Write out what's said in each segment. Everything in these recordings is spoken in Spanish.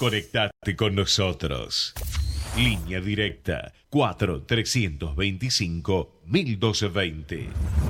Conectate con nosotros. Línea directa 4 325 1220.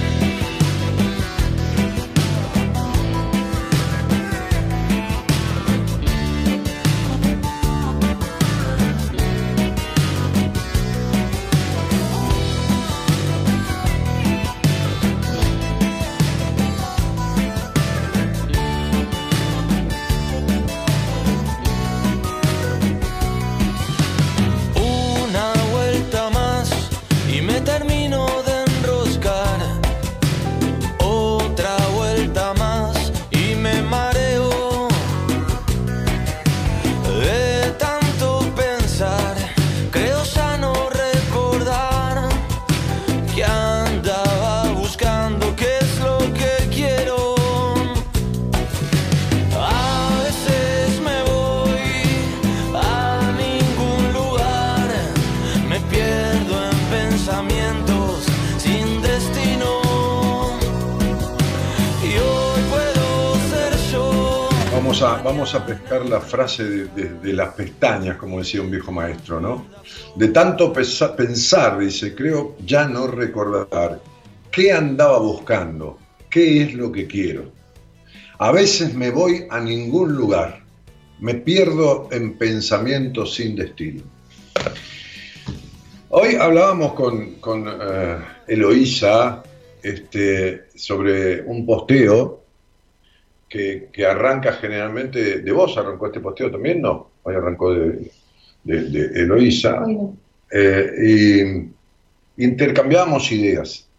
Vamos a pescar la frase de, las pestañas, como decía un viejo maestro, ¿no? De tanto pensar, dice, creo ya no recordar qué andaba buscando, qué es lo que quiero. A veces me voy a ningún lugar, me pierdo en pensamientos sin destino. Hoy hablábamos con, eh, Eloísa este, sobre un posteo que, arranca generalmente de vos, arrancó este posteo también, no, hoy arrancó de, de, Eloísa, eh, y intercambiamos ideas.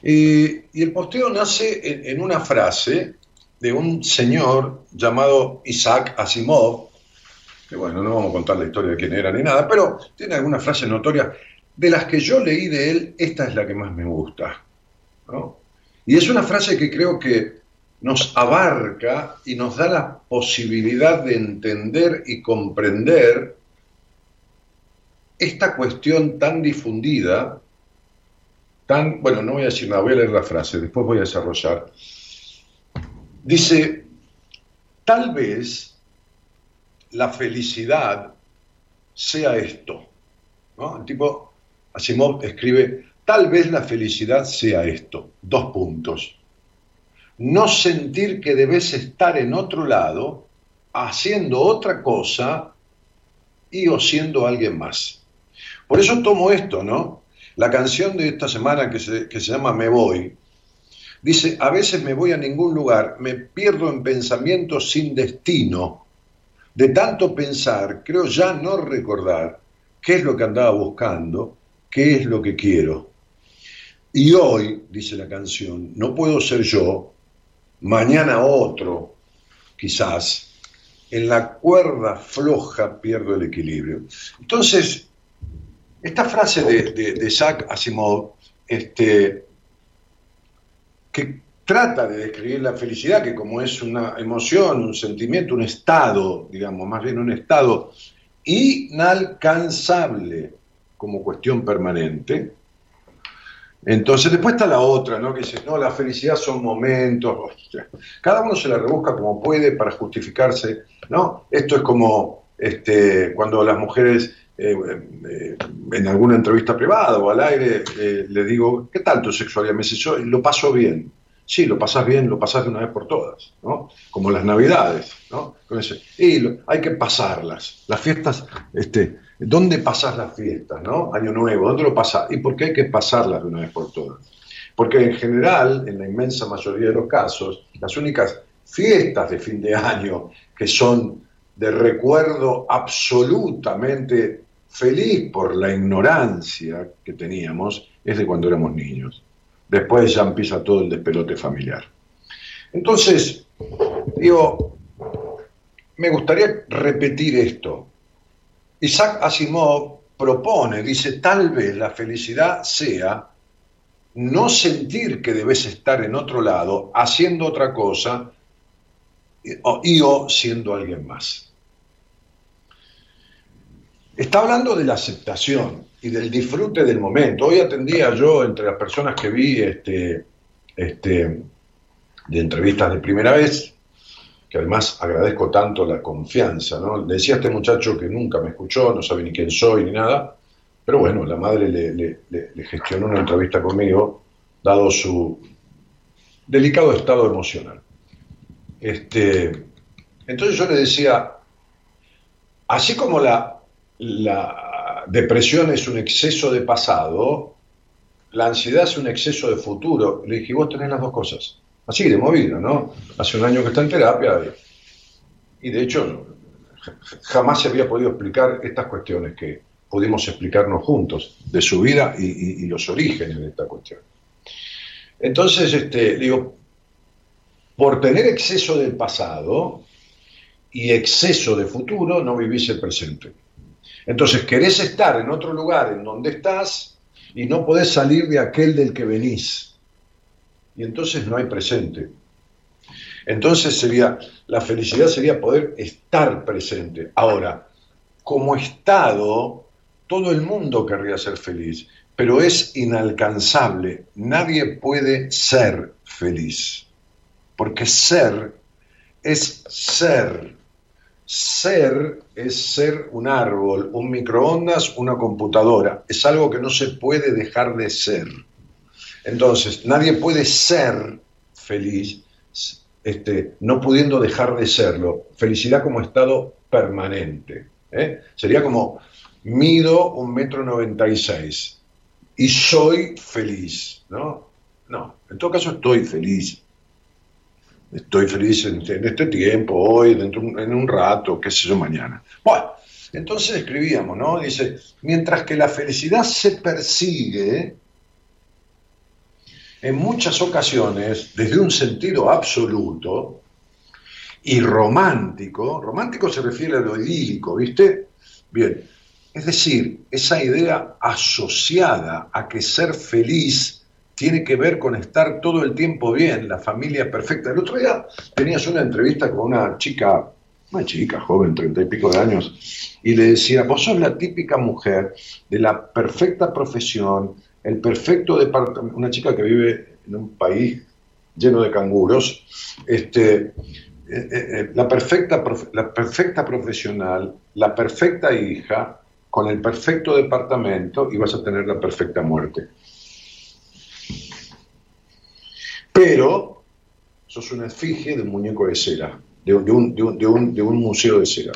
Y, el posteo nace en, una frase de un señor llamado Isaac Asimov, que bueno, no vamos a contar la historia de quién era ni nada, pero tiene algunas frases notorias, de las que yo leí de él, esta es la que más me gusta. Y es una frase que creo que nos abarca y nos da la posibilidad de entender y comprender esta cuestión tan difundida, tan, bueno, no voy a decir nada, voy a leer la frase, después voy a desarrollar. Dice, tal vez la felicidad sea esto. ¿no? El tipo, Asimov escribe, tal vez la felicidad sea esto, dos puntos no sentir que debes estar en otro lado, haciendo otra cosa y o siendo alguien más. Por eso tomo esto, ¿no? La canción de esta semana que se, que se llama Me Voy, dice, a veces me voy a ningún lugar, me pierdo en pensamientos sin destino. De tanto pensar, creo ya no recordar qué es lo que andaba buscando, qué es lo que quiero. Y hoy, dice la canción, no puedo ser yo, mañana otro, quizás, en la cuerda floja pierdo el equilibrio. Entonces, esta frase de, de, Jacques Asimov, este, que trata de describir la felicidad, que como es una emoción, un sentimiento, un estado, digamos, más bien un estado inalcanzable como cuestión permanente, entonces, después está la otra, ¿no? Que dice, no, la felicidad son momentos. Cada uno se la rebusca como puede para justificarse, ¿no? Esto es como este, cuando las mujeres eh, eh, en alguna entrevista privada o al aire eh, le digo, ¿qué tal tu sexualidad? Me dice, yo lo paso bien. Sí, lo pasas bien, lo pasas de una vez por todas, ¿no? Como las navidades, ¿no? y hay que pasarlas. Las fiestas, este, ¿Dónde pasas las fiestas, no? Año Nuevo, ¿dónde lo pasas? ¿Y por qué hay que pasarlas de una vez por todas? Porque en general, en la inmensa mayoría de los casos, las únicas fiestas de fin de año que son de recuerdo absolutamente feliz por la ignorancia que teníamos es de cuando éramos niños. Después ya empieza todo el despelote familiar. Entonces, digo, me gustaría repetir esto. Isaac Asimov propone, dice, tal vez la felicidad sea no sentir que debes estar en otro lado, haciendo otra cosa, y o siendo alguien más. está hablando de la aceptación y del disfrute del momento. Hoy atendía yo entre las personas que vi este, este, de entrevistas de primera vez, que además agradezco tanto la confianza, ¿no? Le decía a este muchacho que nunca me escuchó, no sabe ni quién soy ni nada, pero bueno, la madre le, gestionó una entrevista conmigo, dado su delicado estado emocional. Este, entonces yo le decía, así como la, la depresión es un exceso de pasado, la ansiedad es un exceso de futuro. Le dije, vos tenés las dos cosas. Así, de movida, ¿no? Hace un año que está en terapia y, de hecho jamás se había podido explicar estas cuestiones que pudimos explicarnos juntos, de su vida y, los orígenes de esta cuestión. Entonces, este, digo, por tener exceso del pasado y exceso de futuro, no vivís el presente. Entonces, querés estar en otro lugar en donde estás y no podés salir de aquel del que venís. Y entonces no hay presente. Entonces sería, la felicidad sería poder estar presente. Ahora, como estado, todo el mundo querría ser feliz, pero es inalcanzable. Nadie puede ser feliz. Porque ser es ser. Ser es ser un árbol, un microondas, una computadora. Es algo que no se puede dejar de ser. Entonces, nadie puede ser feliz este, no pudiendo dejar de serlo. Felicidad como estado permanente. ¿eh? Sería como, mido un metro noventa y seis y soy feliz. ¿no? no, en todo caso estoy feliz estoy feliz en, este tiempo, hoy, dentro, en un rato, qué sé yo, mañana. Bueno, entonces escribíamos, ¿no? Dice, mientras que la felicidad se persigue, en muchas ocasiones, desde un sentido absoluto y romántico, romántico se refiere a lo idílico, ¿viste? Bien, es decir, esa idea asociada a que ser feliz tiene que ver con estar todo el tiempo bien, la familia perfecta. El otro día tenías una entrevista con una chica, una chica joven, treinta y pico de años, y le decía, vos sos la típica mujer de la perfecta profesión, el perfecto departamento, una chica que vive en un país lleno de canguros, este, eh, eh, eh, la, perfecta, la perfecta profesional, la perfecta hija, con el perfecto departamento y vas a tener la perfecta muerte. Pero sos una efigie de un muñeco de cera, de, un, museo de cera.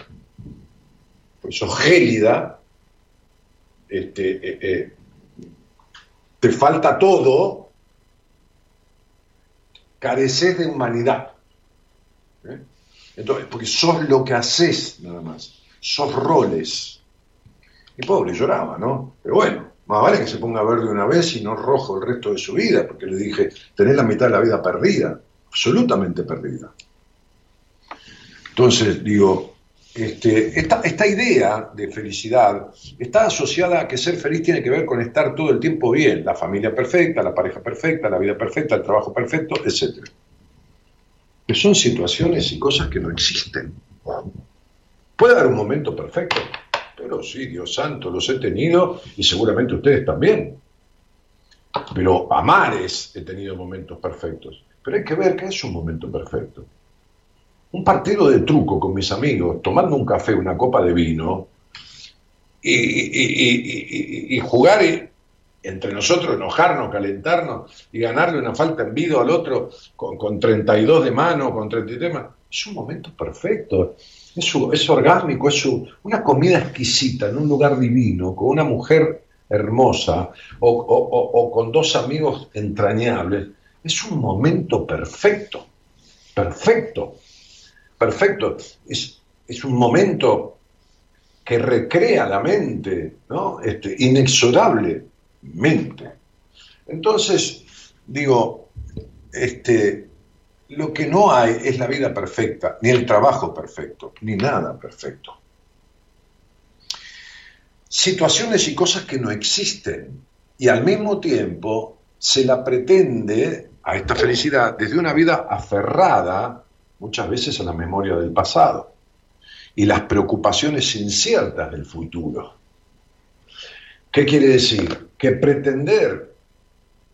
Pues sos gélida, este, te falta todo, careces de humanidad. ¿eh? Entonces, porque sos lo que haces nada más, sos roles. Y pobre, lloraba, ¿no? Pero bueno, más vale que se ponga verde una vez y no rojo el resto de su vida, porque le dije, tenés la mitad de la vida perdida, absolutamente perdida. Entonces, digo, este, esta, idea de felicidad está asociada a que ser feliz tiene que ver con estar todo el tiempo bien, la familia perfecta, la pareja perfecta, la vida perfecta, el trabajo perfecto, etc. Que son situaciones y cosas que no existen. Puede haber un momento perfecto, pero sí, Dios santo, los he tenido y seguramente ustedes también. Pero a mares he tenido momentos perfectos. Pero hay que ver qué es un momento perfecto. Un partido de truco con mis amigos, tomando un café, una copa de vino, y, jugar entre nosotros, enojarnos, calentarnos y ganarle una falta en vida al otro con, con 32 de mano, con 33 de mano. Es un momento perfecto es, orgásmico, es una comida exquisita en un lugar divino, con una mujer hermosa o, con dos amigos entrañables. Es un momento perfecto, perfecto, perfecto. Es, es un momento que recrea la mente, ¿no? Este, inexorablemente. Entonces, digo, este, lo que no hay es la vida perfecta, ni el trabajo perfecto, ni nada perfecto. Situaciones y cosas que no existen y al mismo tiempo se la pretende a esta felicidad desde una vida aferrada muchas veces a la memoria del pasado. y las preocupaciones inciertas del futuro. ¿Qué quiere decir? Que pretender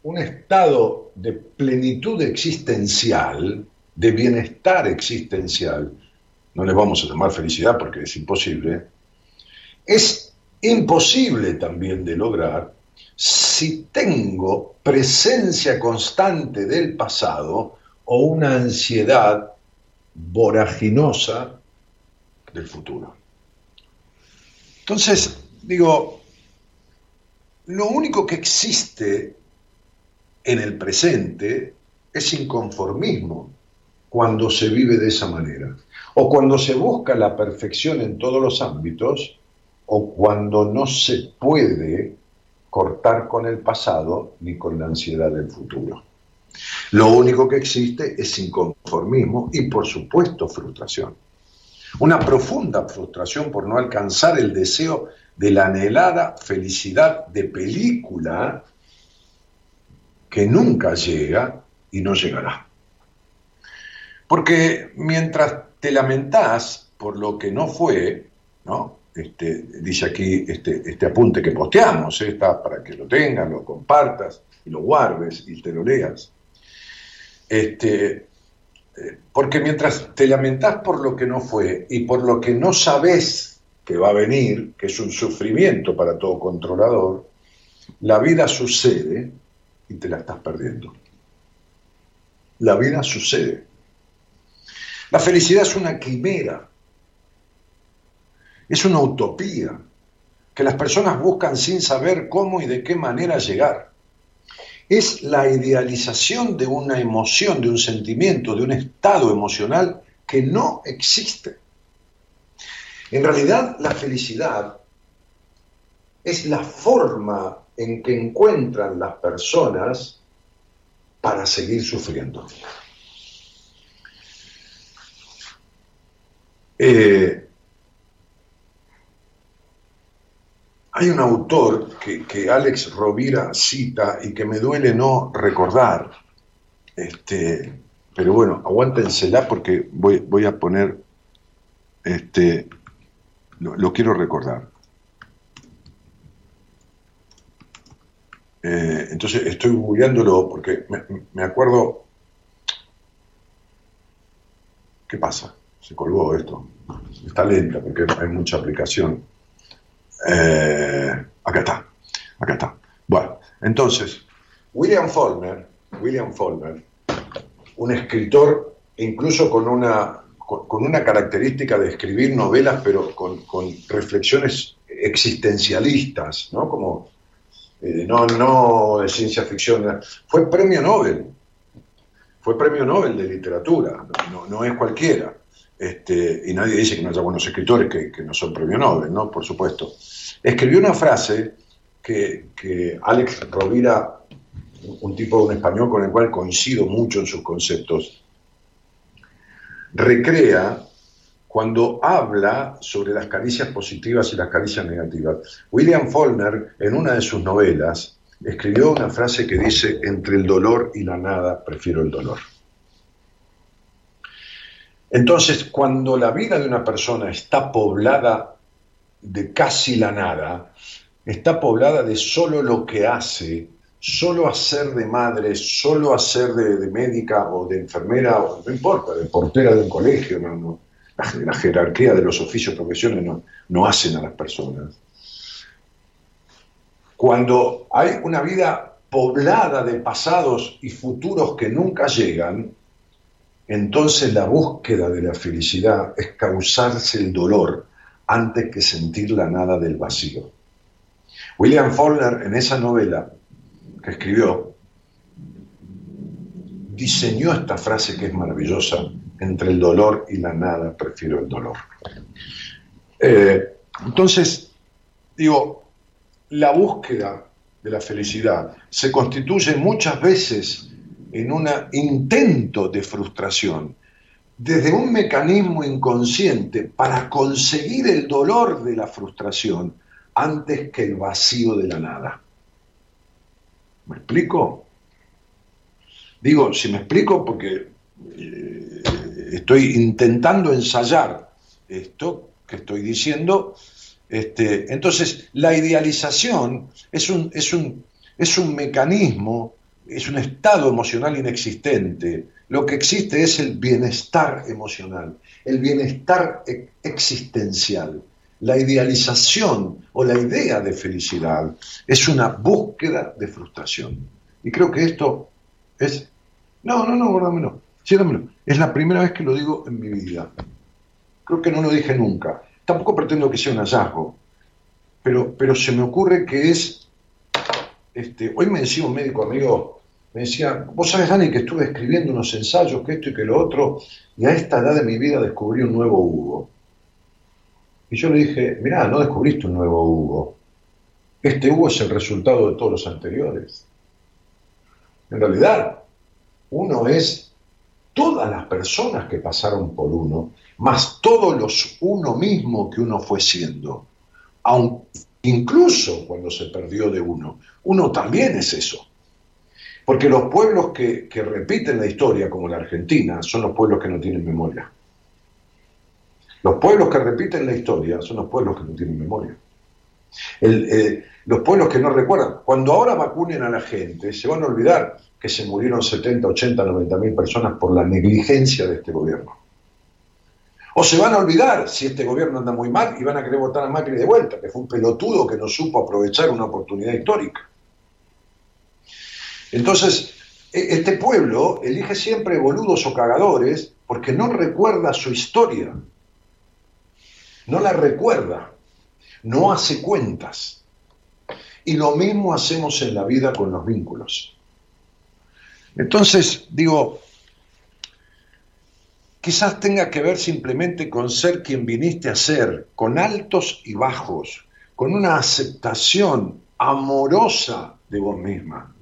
un estado de plenitud existencial, de bienestar existencial, no le vamos a llamar felicidad porque es imposible, es imposible también de lograr si tengo presencia constante del pasado o una ansiedad voraginosa del futuro. Entonces, digo, lo único que existe en el presente es inconformismo cuando se vive de esa manera, o cuando se busca la perfección en todos los ámbitos, o cuando no se puede cortar con el pasado ni con la ansiedad del futuro. Lo único que existe es inconformismo y por supuesto frustración. Una profunda frustración por no alcanzar el deseo de la anhelada felicidad de película que nunca llega y no llegará. Porque mientras te lamentás por lo que no fue, ¿no? Este, dice aquí este, este apunte que posteamos, ¿eh? está para que lo tengas, lo compartas y lo guardes y te lo leas. Este, eh, porque mientras te lamentás por lo que no fue y por lo que no sabes que va a venir, que es un sufrimiento para todo controlador, la vida sucede y te la estás perdiendo. La vida sucede. La felicidad es una quimera, es una utopía que las personas buscan sin saber cómo y de qué manera llegar. Es la idealización de una emoción, de un sentimiento, de un estado emocional que no existe. En realidad, la felicidad es la forma en que encuentran las personas para seguir sufriendo. Eh, hay un autor que, Alex Rovira cita y que me duele no recordar, este, pero bueno, aguántensela porque voy, a poner, este, lo, quiero recordar. Eh, entonces estoy googleándolo porque me acuerdo. ¿Qué pasa? se colgó esto. Está lenta porque hay mucha aplicación. Eh, acá está, acá está. Bueno, entonces, William Faulkner, William Faulkner, un escritor incluso con una, con, una característica de escribir novelas, pero con, reflexiones existencialistas, ¿no? Como, eh, no, no de ciencia ficción, fue premio Nobel, fue premio Nobel de literatura, no, no es cualquiera. Este, y nadie dice que no haya buenos escritores que, no son premio Nobel, ¿no? Por supuesto. Escribió una frase que, Alex Rovira, un tipo un español con el cual coincido mucho en sus conceptos, recrea cuando habla sobre las caricias positivas y las caricias negativas. William Faulkner, en una de sus novelas, escribió una frase que dice, entre el dolor y la nada, prefiero el dolor. Entonces, cuando la vida de una persona está poblada de casi la nada, está poblada de solo lo que hace, solo hacer de madre, solo hacer de, médica o de enfermera, o, no importa, de portera de un colegio, la, jerarquía de los oficios profesiones no, no hacen a las personas. Cuando hay una vida poblada de pasados y futuros que nunca llegan, entonces la búsqueda de la felicidad es causarse el dolor antes que sentir la nada del vacío. William Faulkner en esa novela que escribió diseñó esta frase que es maravillosa, entre el dolor y la nada prefiero el dolor. Eh, entonces, digo, la búsqueda de la felicidad se constituye muchas veces en un intento de frustración, desde un mecanismo inconsciente para conseguir el dolor de la frustración antes que el vacío de la nada. ¿Me explico? Digo, si me explico porque eh, estoy intentando ensayar esto que estoy diciendo. Este, entonces, la idealización es un, es, un, es un mecanismo, es un estado emocional inexistente. Lo que existe es el bienestar emocional, el bienestar e-, existencial. La idealización o la idea de felicidad es una búsqueda de frustración. Y creo que esto es... No, no, no, guárdamelo. Siéntamelo. Es la primera vez que lo digo en mi vida. Creo que no lo dije nunca. Tampoco pretendo que sea un hallazgo. Pero, pero se me ocurre que es... Este, hoy me decía un médico amigo, me decía, vos sabes, Dani, que estuve escribiendo unos ensayos, que esto y que lo otro, y a esta edad de mi vida descubrí un nuevo Hugo. Y yo le dije, mirá, no descubriste un nuevo Hugo. Este Hugo es el resultado de todos los anteriores. En realidad, uno es todas las personas que pasaron por uno, más todos los uno mismo que uno fue siendo. Aun, incluso cuando se perdió de uno, uno también es eso. Porque los pueblos que, repiten la historia, como la Argentina, son los pueblos que no tienen memoria. Los pueblos que repiten la historia son los pueblos que no tienen memoria. Eh, los pueblos que no recuerdan. Cuando ahora vacunen a la gente, se van a olvidar que se murieron 70, 80, 90 mil personas por la negligencia de este gobierno. O se van a olvidar si este gobierno anda muy mal y van a querer votar a Macri de vuelta, que fue un pelotudo que no supo aprovechar una oportunidad histórica. Entonces, e, este pueblo elige siempre boludos o cagadores porque no recuerda su historia no la recuerda, no hace cuentas. Y lo mismo hacemos en la vida con los vínculos. Entonces, digo, quizás tenga que ver simplemente con ser quien viniste a ser, con altos y bajos, con una aceptación amorosa de vos misma.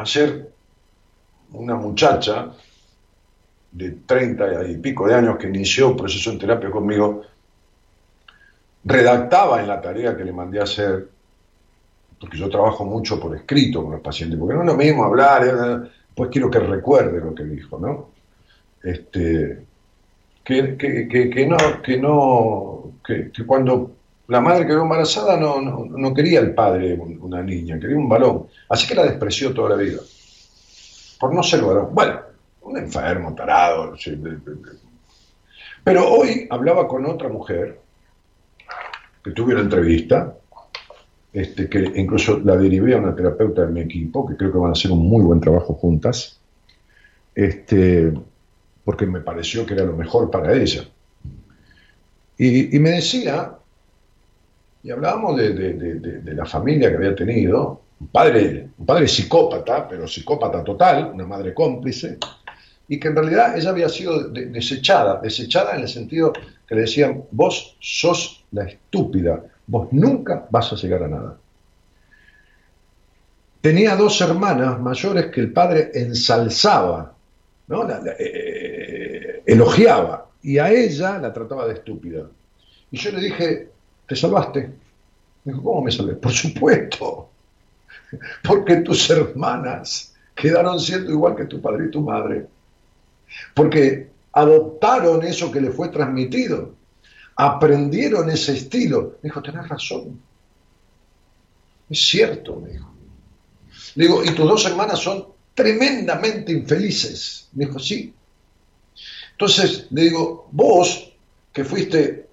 Ayer una muchacha de 30 y pico de años que inició un proceso en terapia conmigo, redactaba en la tarea que le mandé a hacer, porque yo trabajo mucho por escrito con los pacientes, porque no es lo mismo hablar, eh, pues quiero que recuerde lo que dijo, ¿no? Este, que, que, no, que no, que, cuando la madre quedó embarazada no, no, quería el padre una niña, quería un balón, así que la despreció toda la vida, por no ser varón. Bueno, un enfermo, tarado. Pero hoy hablaba con otra mujer que tuve una entrevista, este, que incluso la derivé a una terapeuta de mi equipo, que creo que van a hacer un muy buen trabajo juntas, este, porque me pareció que era lo mejor para ella. Y, me decía, y hablábamos de, de, la familia que había tenido, un padre, un padre psicópata, pero psicópata total, una madre cómplice, y que en realidad ella había sido desechada, desechada en el sentido que le decían, vos sos la estúpida, vos nunca vas a llegar a nada. Tenía dos hermanas mayores que el padre ensalzaba, ¿no? Eh, elogiaba, y a ella la trataba de estúpida. Y yo le dije, ¿te salvaste? Me dijo, ¿cómo me salvé? Por supuesto, porque tus hermanas quedaron siendo igual que tu padre y tu madre porque adoptaron eso que le fue transmitido, aprendieron ese estilo. Me dijo, tenés razón. Es cierto, me dijo. Le digo, y tus dos hermanas son tremendamente infelices. Me dijo, sí. Entonces le digo, vos que fuiste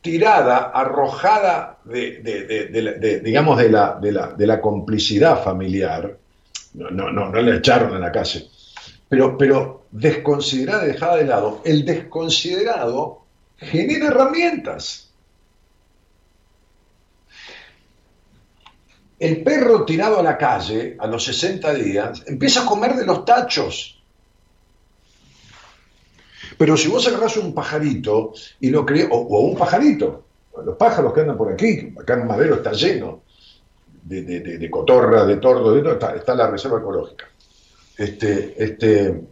tirada, arrojada de, digamos, de la, de la, complicidad familiar, no, no, no, no le echaron en la casa, pero, pero desconsiderada dejada de lado. El desconsiderado genera herramientas. El perro tirado a la calle a los 60 días empieza a comer de los tachos. Pero si vos agarrás un pajarito y lo crees, o, un pajarito, los pájaros que andan por aquí, acá en Madero está lleno de, de, cotorra, de tordo, de está, está la reserva ecológica este, este,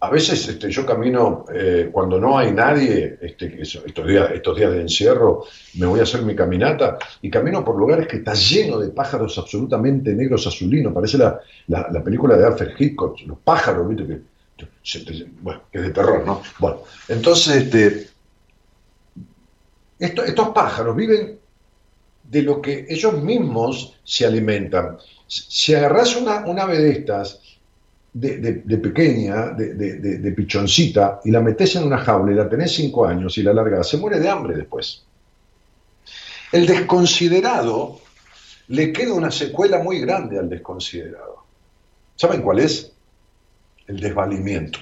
a veces este, yo camino, eh, cuando no hay nadie, este, estos, días, estos días de encierro, me voy a hacer mi caminata y camino por lugares que está lleno de pájaros absolutamente negros azulinos. Parece la, la, película de Alfred Hitchcock, los pájaros, ¿viste? Que Bueno, que es de terror, ¿no? Bueno, entonces, este, estos pájaros viven de lo que ellos mismos se alimentan. Si agarras una, una ave de estas, de, pequeña, de, pichoncita, y la metes en una jaula y la tenés cinco años y la largas, se muere de hambre después. El desconsiderado le queda una secuela muy grande al desconsiderado. ¿Saben cuál es? El desvalimiento.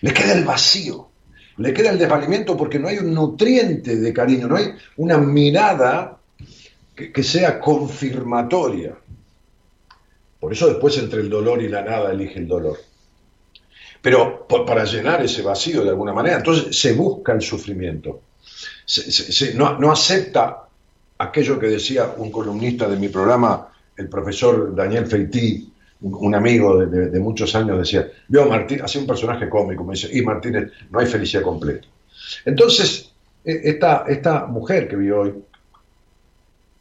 Le queda el vacío. Le queda el desvalimiento porque no hay un nutriente de cariño, no hay una mirada que, sea confirmatoria. Por eso después entre el dolor y la nada elige el dolor. Pero para llenar ese vacío de alguna manera, entonces se busca el sufrimiento. no, acepta aquello que decía un columnista de mi programa, el profesor Daniel Feití, un amigo de, muchos años, decía, veo Martín, hacía un personaje cómico, me dice, y Martínez, no hay felicidad completa. Entonces, e, esta, esta mujer que vi hoy,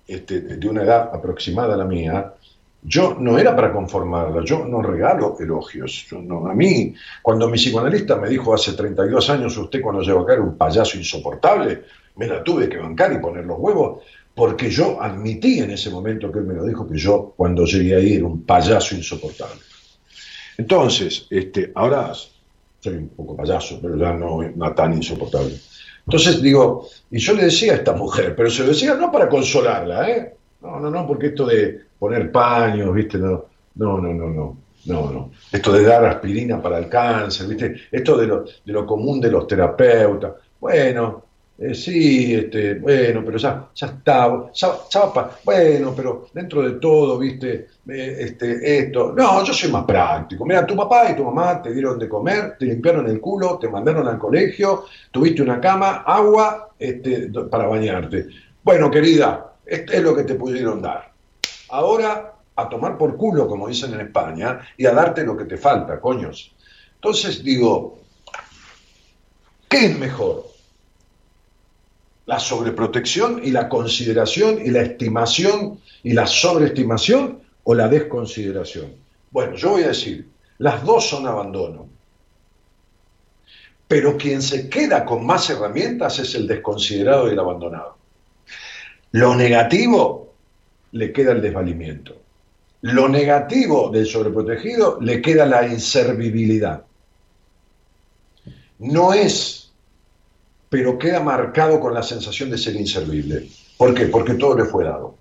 este, de una edad aproximada a la mía, yo no era para conformarla, yo no regalo elogios. a mí, cuando mi psicoanalista me dijo hace 32 años, usted cuando llegó acá era un payaso insoportable, me la tuve que bancar y poner los huevos, porque yo admití en ese momento que él me lo dijo, que yo cuando llegué ahí era un payaso insoportable. Entonces, este, ahora soy un poco payaso, pero ya no, no tan insoportable. Entonces digo, y yo le decía a esta mujer, pero se lo decía no para consolarla, ¿eh? No, no, no, porque esto de poner paños, ¿viste? No, no, no, no, no. No, no. Esto de dar aspirina para el cáncer, ¿viste? Esto de lo, de lo común de los terapeutas. Bueno, eh, sí, este, bueno, pero ya, ya está, bueno, pero dentro de todo, viste, eh, este, esto, no, yo soy más práctico. Mira, tu papá y tu mamá te dieron de comer, te limpiaron el culo, te mandaron al colegio, tuviste una cama, agua, este, para bañarte. Bueno, querida, este es lo que te pudieron dar. Ahora a tomar por culo, como dicen en España, y a darte lo que te falta, coños. Entonces digo, ¿qué es mejor? La sobreprotección y la consideración y la estimación y la sobreestimación o la desconsideración. Bueno, yo voy a decir, las dos son abandono. Pero quien se queda con más herramientas es el desconsiderado y el abandonado. Lo negativo le queda el desvalimiento. Lo negativo del sobreprotegido le queda la inservibilidad. No es pero queda marcado con la sensación de ser inservible. ¿Por qué? Porque todo le fue dado.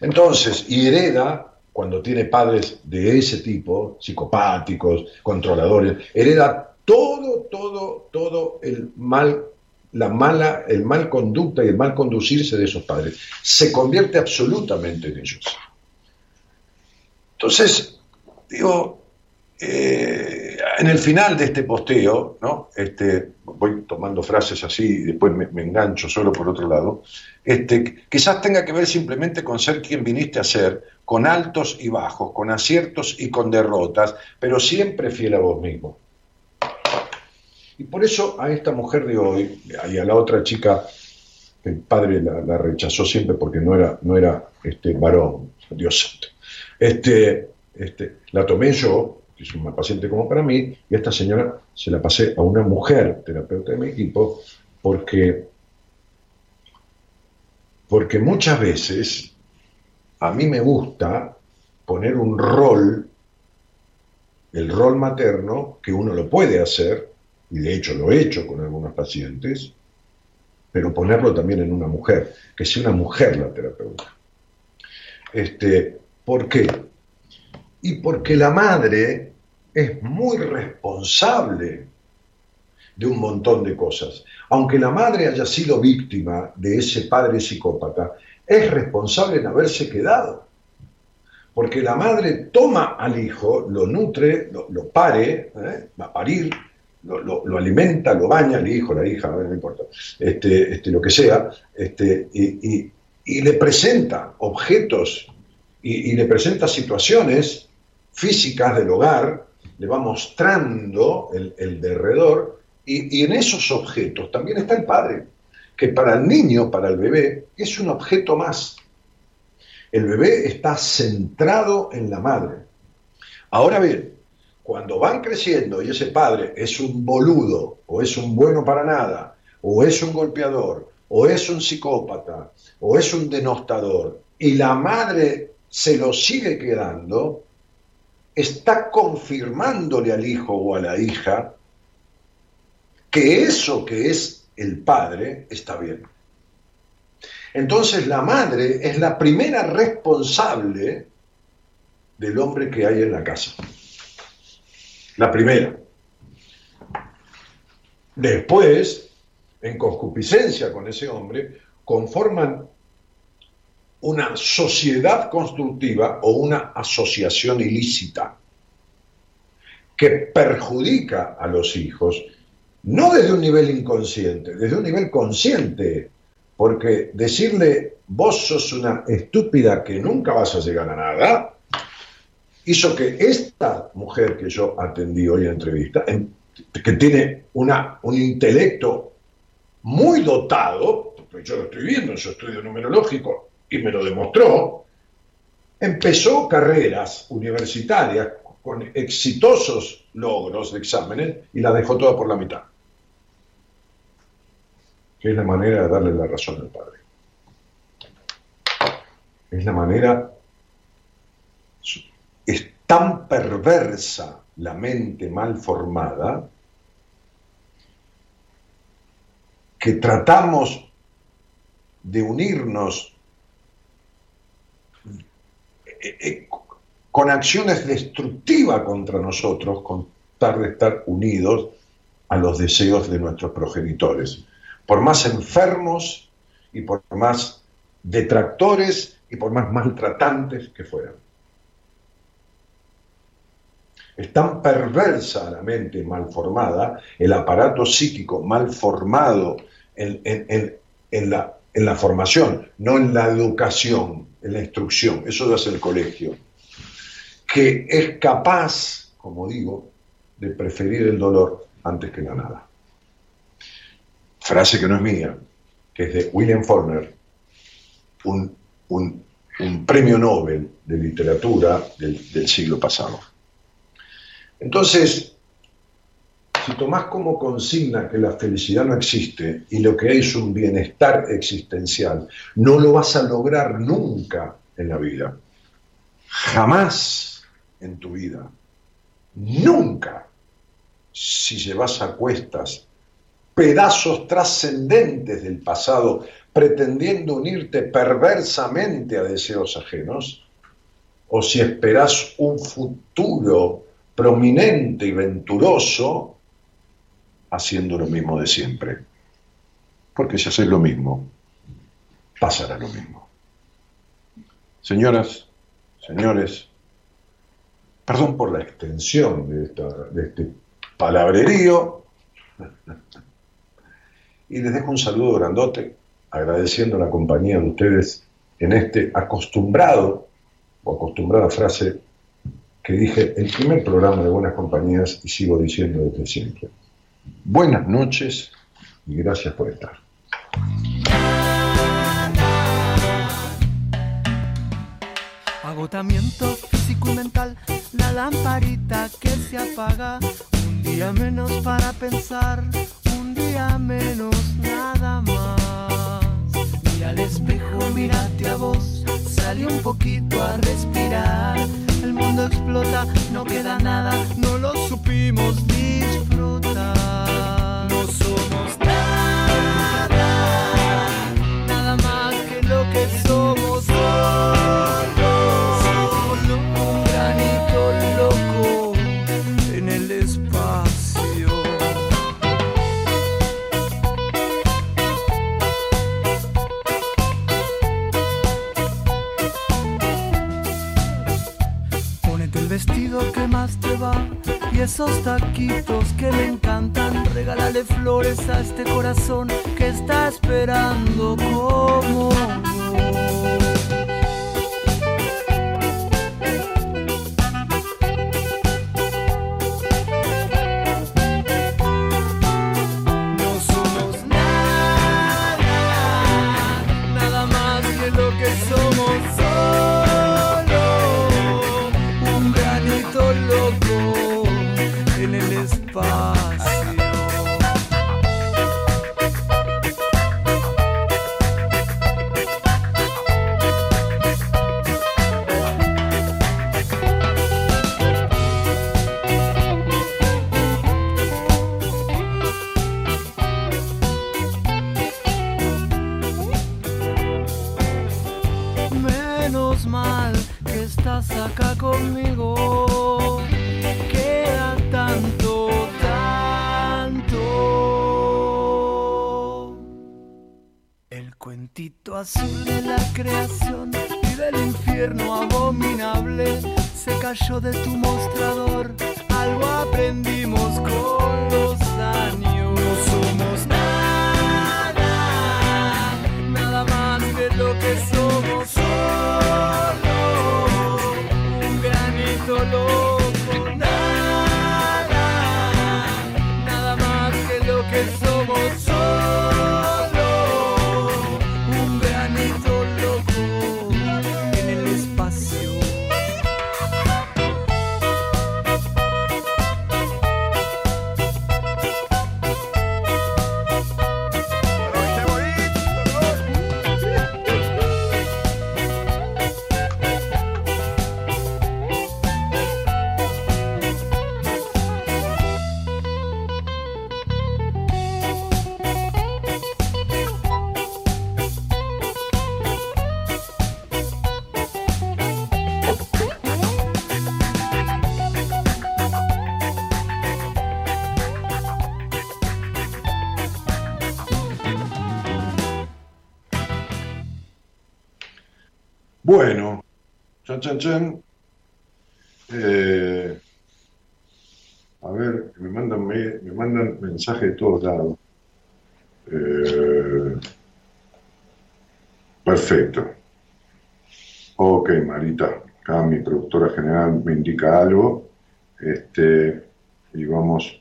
Entonces, y hereda, cuando tiene padres de ese tipo, psicopáticos, controladores, hereda todo, todo, todo el mal, la mala, el mal conducta y el mal conducirse de esos padres. Se convierte absolutamente en ellos. Entonces, digo, eh, en el final de este posteo, ¿no? Este, voy tomando frases así y después me, engancho solo por otro lado, este, quizás tenga que ver simplemente con ser quien viniste a ser, con altos y bajos, con aciertos y con derrotas, pero siempre fiel a vos mismo. Y por eso a esta mujer de hoy y a la otra chica, el padre la, rechazó siempre porque no era, no era este, varón, Dios santo, este, este, la tomé yo que es una paciente como para mí, y esta señora se la pasé a una mujer terapeuta de mi equipo, porque, porque muchas veces a mí me gusta poner un rol, el rol materno, que uno lo puede hacer, y de hecho lo he hecho con algunos pacientes, pero ponerlo también en una mujer, que sea una mujer la terapeuta. Este, ¿Por qué? Y porque la madre es muy responsable de un montón de cosas. Aunque la madre haya sido víctima de ese padre psicópata, es responsable en haberse quedado. Porque la madre toma al hijo, lo nutre, lo, pare, ¿eh? va a parir, lo, alimenta, lo baña al hijo, la hija, no importa, este, este, lo que sea, este, y, le presenta objetos y, y le presenta situaciones físicas del hogar, le va mostrando el, derredor, y, en esos objetos también está el padre, que para el niño, para el bebé, es un objeto más. El bebé está centrado en la madre. Ahora bien, cuando van creciendo y ese padre es un boludo, o es un bueno para nada, o es un golpeador, o es un psicópata, o es un denostador, y la madre se lo sigue quedando, está confirmándole al hijo o a la hija que eso que es el padre está bien. Entonces la madre es la primera responsable del hombre que hay en la casa. La primera. Después, en concupiscencia con ese hombre, conforman una sociedad constructiva o una asociación ilícita que perjudica a los hijos, no desde un nivel inconsciente, desde un nivel consciente, porque decirle vos sos una estúpida que nunca vas a llegar a nada, hizo que esta mujer que yo atendí hoy en entrevista, que tiene una, un intelecto muy dotado, porque yo lo estoy viendo en su estudio numerológico y me lo demostró, empezó carreras universitarias con exitosos logros de exámenes y la dejó toda por la mitad. Que es la manera de darle la razón al padre. Es la manera es tan perversa la mente mal formada que tratamos de unirnos eh, eh, con acciones destructivas contra nosotros, con tal de estar unidos a los deseos de nuestros progenitores, por más enfermos y por más detractores y por más maltratantes que fueran. Es tan perversa la mente mal formada, el aparato psíquico mal formado en, en la formación, no en la educación, en la instrucción, eso lo hace el colegio, que es capaz, como digo, de preferir el dolor antes que la nada. Frase que no es mía, que es de William Faulkner, un, premio Nobel de literatura del siglo pasado. Entonces, si tomás como consigna que la felicidad no existe y lo que es un bienestar existencial, no lo vas a lograr nunca en la vida. Jamás en tu vida. Nunca. Si llevas a cuestas pedazos trascendentes del pasado pretendiendo unirte perversamente a deseos ajenos, o si esperas un futuro prominente y venturoso haciendo lo mismo de siempre. Porque si haces lo mismo, pasará lo mismo. Señoras, señores, perdón por la extensión de, de este palabrerío, y les dejo un saludo grandote, agradeciendo la compañía de ustedes en este acostumbrado o acostumbrada frase que dije el primer programa de Buenas Compañías y sigo diciendo desde siempre. Buenas noches y gracias por estar. Agotamiento físico y mental, la lamparita que se apaga, un día menos para pensar, un día menos nada más. Mira al espejo, mírate a vos, sale un poquito a respirar el mundo explota, no queda nada, no lo supimos disfrutar. Y esos taquitos que le encantan. Regálale flores a este corazón que está esperando como chan, chan, chan. Eh, a ver, me mandan, me, mandan mensajes de todos lados. Eh, perfecto. Ok, Marita. Acá mi productora general me indica algo. Este, y vamos.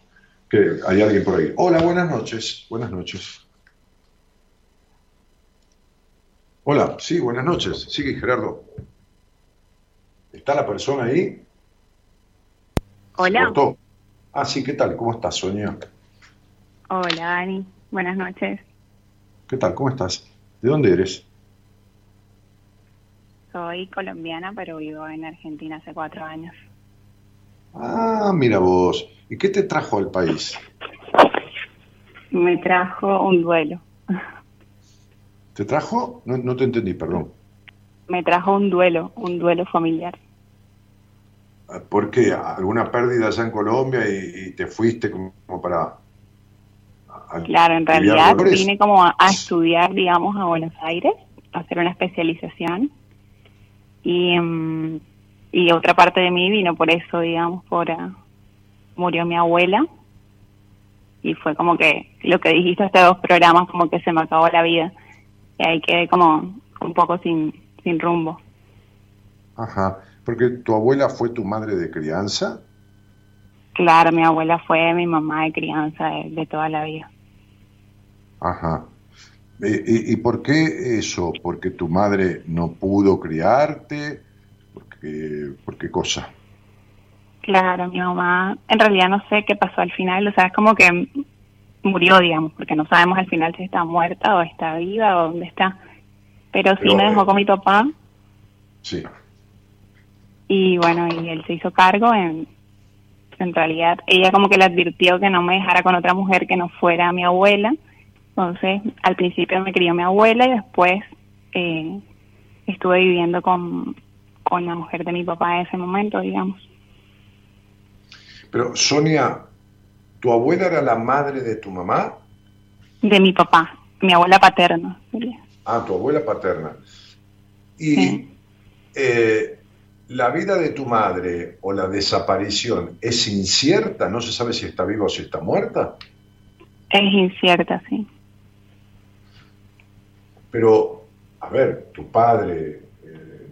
que Hay alguien por ahí. Hola, buenas noches. Buenas noches. Hola, sí, buenas noches. Sigue Gerardo. ¿Está la persona ahí? Hola. Cortó. Ah, sí, ¿qué tal? ¿Cómo estás, Sonia? Hola, Dani. Buenas noches. ¿Qué tal? ¿Cómo estás? ¿De dónde eres? Soy colombiana, pero vivo en Argentina hace cuatro años. Ah, mira vos. ¿Y qué te trajo al país? Me trajo un duelo. ¿Te trajo? No, no te entendí, perdón. Me trajo un duelo, un duelo familiar. ¿Por qué? ¿Alguna pérdida allá en Colombia y, y te fuiste como para... a- Claro, en realidad vine como a, a estudiar, digamos, a Buenos Aires, a hacer una especialización. Y, mm, y otra parte de mí vino por eso, digamos, por... ah, murió mi abuela. Y fue como que lo que dijiste hasta dos programas, como que se me acabó la vida. Y ahí quedé como un poco sin, sin rumbo. Ajá. Porque tu abuela fue tu madre de crianza. Claro, mi abuela fue mi mamá de crianza de, de toda la vida. Ajá. Eh, ¿Y, y por qué eso? ¿Porque tu madre no pudo criarte? Porque, ¿Por qué cosa? Claro, mi mamá, en realidad no sé qué pasó al final, o sea, es como que murió, digamos, porque no sabemos al final si está muerta o está viva o dónde está. Pero sí Pero, me eh, dejó con mi papá Sí. Y bueno, y él se hizo cargo en, en realidad ella como que le advirtió que no me dejara con otra mujer que no fuera mi abuela. Entonces, al principio me crió mi abuela y después eh, estuve viviendo con, con la mujer de mi papá en ese momento, digamos. Pero, Sonia, ¿tu abuela era la madre de tu mamá? De mi papá, mi abuela paterna. Ah, tu abuela paterna. Y Sí. eh, la vida de tu madre o la desaparición es incierta, no se sabe si está viva o si está muerta. Es incierta, sí. Pero, a ver, tu padre, eh,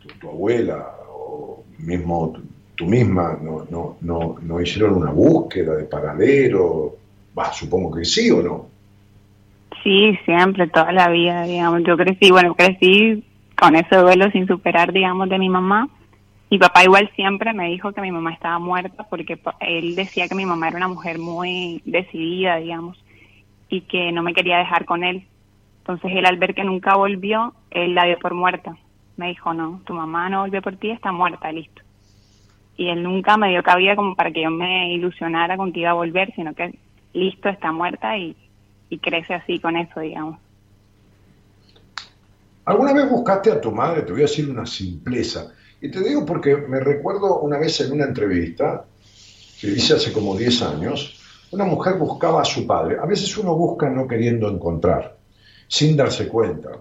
tu, tu abuela o mismo tu, tú misma no, no, no, no hicieron una búsqueda de paradero. Supongo que sí o no. Sí, siempre, toda la vida, digamos. Yo crecí, bueno, crecí con ese duelo sin superar, digamos, de mi mamá. Mi papá igual siempre me dijo que mi mamá estaba muerta porque él decía que mi mamá era una mujer muy decidida, digamos, y que no me quería dejar con él. Entonces él al ver que nunca volvió, él la dio por muerta. Me dijo, no, tu mamá no volvió por ti, está muerta, listo. Y él nunca me dio cabida como para que yo me ilusionara con que iba a volver, sino que listo, está muerta y crece así con eso, digamos. ¿Alguna vez buscaste a tu madre? Te voy a decir una simpleza. Y te digo porque me recuerdo una vez en una entrevista que hice hace como 10 años, una mujer buscaba a su padre. A veces uno busca no queriendo encontrar, sin darse cuenta.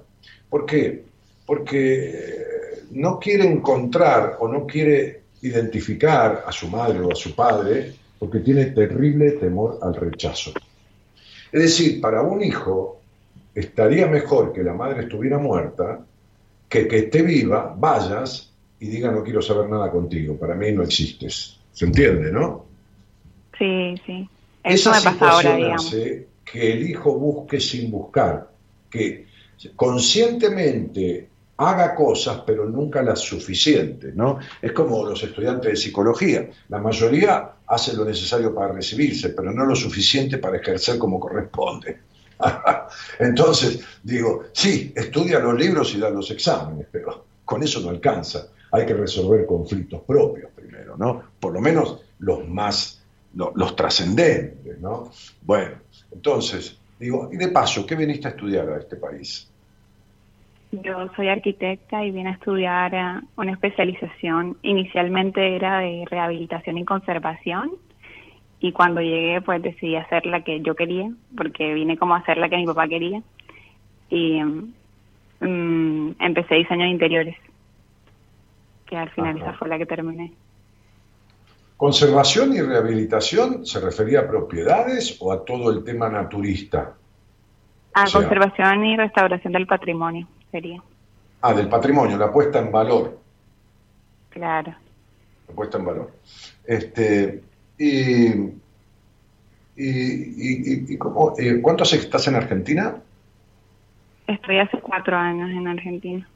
¿Por qué? Porque no quiere encontrar o no quiere identificar a su madre o a su padre porque tiene terrible temor al rechazo. Es decir, para un hijo estaría mejor que la madre estuviera muerta que que esté viva, vayas y diga no quiero saber nada contigo, para mí no existes. ¿Se entiende, no? Sí, sí. Eso me pasa ahora, digamos. que el hijo busque sin buscar, que conscientemente haga cosas, pero nunca las suficientes, ¿no? Es como los estudiantes de psicología. La mayoría hace lo necesario para recibirse, pero no lo suficiente para ejercer como corresponde. Entonces, digo, sí, estudia los libros y da los exámenes, pero con eso no alcanza. Hay que resolver conflictos propios primero, ¿no? Por lo menos los más, los, trascendentes, ¿no? Bueno, entonces, digo, y de paso, ¿qué viniste a estudiar a este país? Yo soy arquitecta y vine a estudiar eh, una especialización. Inicialmente era de rehabilitación y conservación y cuando llegué pues decidí hacer la que yo quería porque vine como a hacer la que mi papá quería y mm, empecé diseño de interiores que al final esa fue la que terminé. ¿Conservación y rehabilitación se refería a propiedades o a todo el tema naturista? A conservación y restauración del patrimonio sería. Ah, del patrimonio, la puesta en valor. Claro. La puesta en valor. Este, y, y, y, cómo, eh, ¿Cuánto hace que estás en Argentina? Estoy hace cuatro años en Argentina.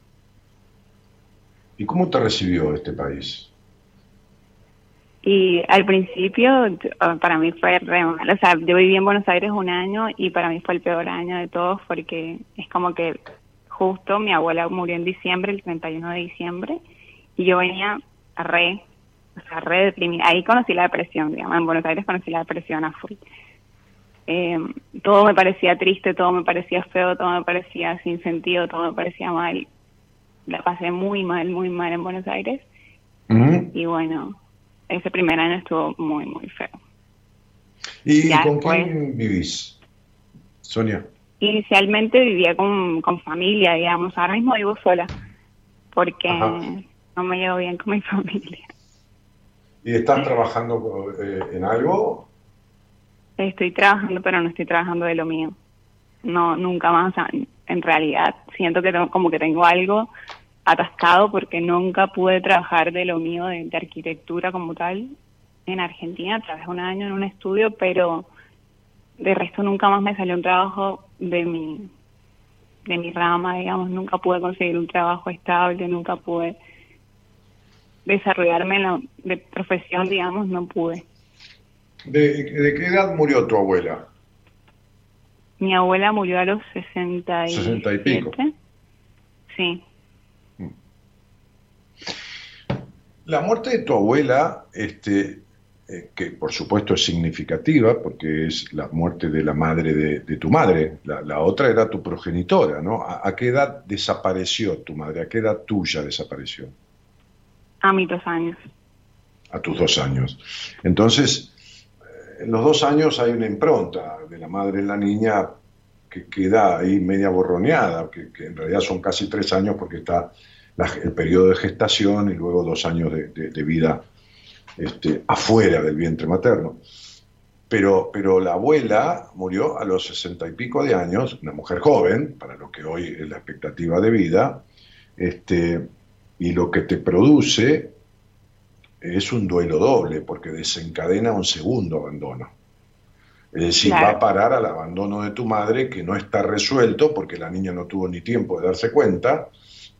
¿Y cómo te recibió este país? Y al principio, para mí fue re mal. O sea, yo viví en Buenos Aires un año y para mí fue el peor año de todos porque es como que justo mi abuela murió en diciembre, el 31 de diciembre, y yo venía re, o sea, re deprimida. Ahí conocí la depresión, digamos, en Buenos Aires conocí la depresión a full. Eh, todo me parecía triste, todo me parecía feo, todo me parecía sin sentido, todo me parecía mal. La pasé muy mal, muy mal en Buenos Aires. Y bueno, ese primer año estuvo muy, muy feo. ¿Y con quién vivís, Sonia? Inicialmente vivía con, familia, digamos. Ahora mismo vivo sola porque no me llevo bien con mi familia. ¿Y estás trabajando eh, en algo? Estoy trabajando, pero no estoy trabajando de lo mío. No, nunca más. en realidad siento que tengo, como que tengo algo atascado porque nunca pude trabajar de lo mío de, de arquitectura como tal en Argentina. Trabajé un año en un estudio, pero de resto nunca más me salió un trabajo de mi de mi rama, digamos, nunca pude conseguir un trabajo estable, nunca pude desarrollarme en la de profesión, digamos, no pude. ¿De, qué edad murió tu abuela? Mi abuela murió a los 60 y, 60 y pico. Sí. Mm. La muerte de tu abuela, este, eh, que por supuesto es significativa porque es la muerte de la madre de, tu madre, la, otra era tu progenitora, ¿no? ¿A, qué edad desapareció tu madre? ¿A qué edad tuya desapareció? A mis dos años. A tus dos años. Entonces, en los dos años hay una impronta de la madre en la niña que queda ahí media borroneada, que, en realidad son casi tres años porque está el periodo de gestación y luego dos años de vida este, afuera del vientre materno. Pero, pero la abuela murió a los sesenta y pico de años, una mujer joven, para lo que hoy es la expectativa de vida, este, y lo que te produce es un duelo doble, porque desencadena un segundo abandono. Es decir, va a parar al abandono de tu madre, que no está resuelto, porque la niña no tuvo ni tiempo de darse cuenta,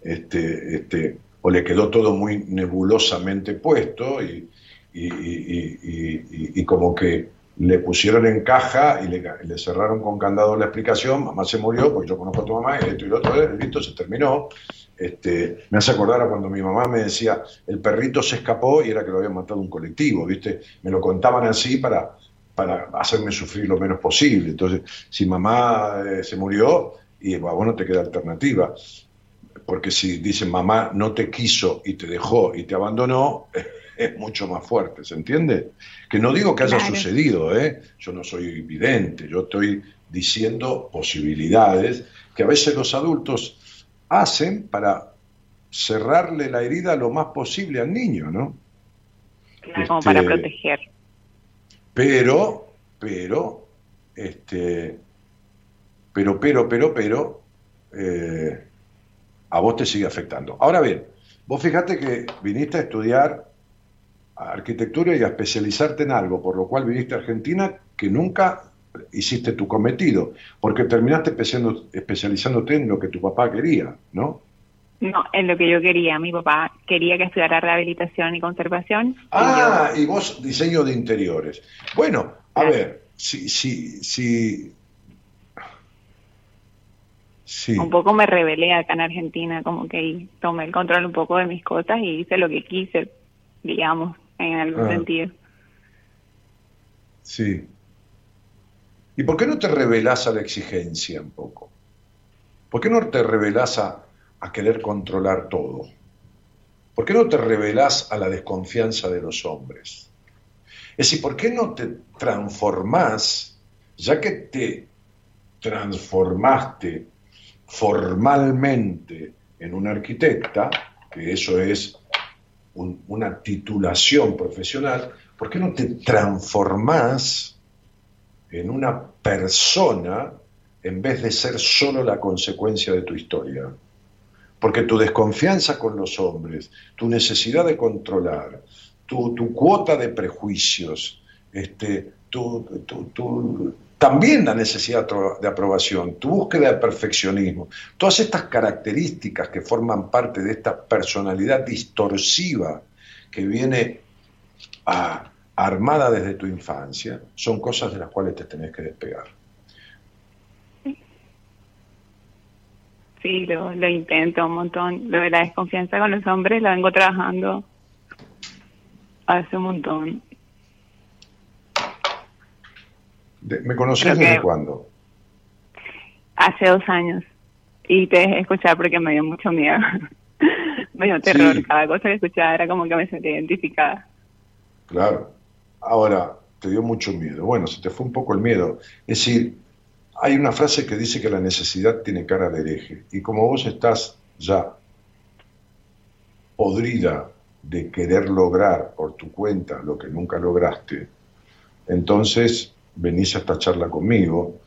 este, este, o le quedó todo muy nebulosamente puesto y, y, como que le pusieron en caja y le, cerraron con candado la explicación, mamá se murió, porque yo conozco a tu mamá, esto y lo otro, listo, se terminó. Este, me hace acordar a cuando mi mamá me decía, el perrito se escapó y era que lo habían matado un colectivo, ¿viste? Me lo contaban así para, para hacerme sufrir lo menos posible. Entonces, si mamá eh, se murió, y a vos no te queda alternativa. porque si dicen mamá no te quiso y te dejó y te abandonó, es mucho más fuerte, ¿se entiende? Que no digo que haya sucedido, ¿eh? yo no soy vidente, yo estoy diciendo posibilidades que a veces los adultos hacen para cerrarle la herida lo más posible al niño, ¿no? Claro, como para este, proteger. Pero, pero, este, pero, pero, pero, pero, eh, a vos te sigue afectando. Ahora bien, vos fíjate que viniste a estudiar arquitectura y a especializarte en algo, por lo cual viniste a Argentina que nunca hiciste tu cometido, porque terminaste especializándote en lo que tu papá quería, ¿no? No, en lo que yo quería. Mi papá quería que estudiara rehabilitación y conservación. Ah, y, vos diseño de interiores. Bueno, a ver, si, si, si, sí. Un poco me rebelé acá en Argentina, como que tomé el control un poco de mis cosas y hice lo que quise, digamos, en algún ah. sentido. Sí. ¿Y por qué no te revelas a la exigencia un poco? ¿Por qué no te revelas a, querer controlar todo? ¿Por qué no te revelas a la desconfianza de los hombres? Es decir, ¿por qué no te transformás, ya que te transformaste formalmente en una arquitecta, que eso es una titulación profesional, ¿por qué no te transformás en una persona en vez de ser solo la consecuencia de tu historia. Porque tu desconfianza con los hombres, tu necesidad de controlar, tu, cuota de prejuicios, este, también la necesidad de aprobación, tu búsqueda de perfeccionismo, todas estas características que forman parte de esta personalidad distorsiva que viene armada desde tu infancia, son cosas de las cuales te tenés que despegar. Sí, lo, lo intento un montón. Lo de la desconfianza con los hombres lo vengo trabajando hace un montón. ¿Me conoces desde cuándo? Hace dos años. Y te dejé escuchar porque me dio mucho miedo. me dio terror. Cada cosa que escuchaba era como que me sentía identificada. Claro. Ahora, te dio mucho miedo. Bueno, se te fue un poco el miedo. Es decir, hay una frase que dice que la necesidad tiene cara de hereje. Y como vos estás ya podrida de querer lograr por tu cuenta lo que nunca lograste, entonces venís a esta charla conmigo,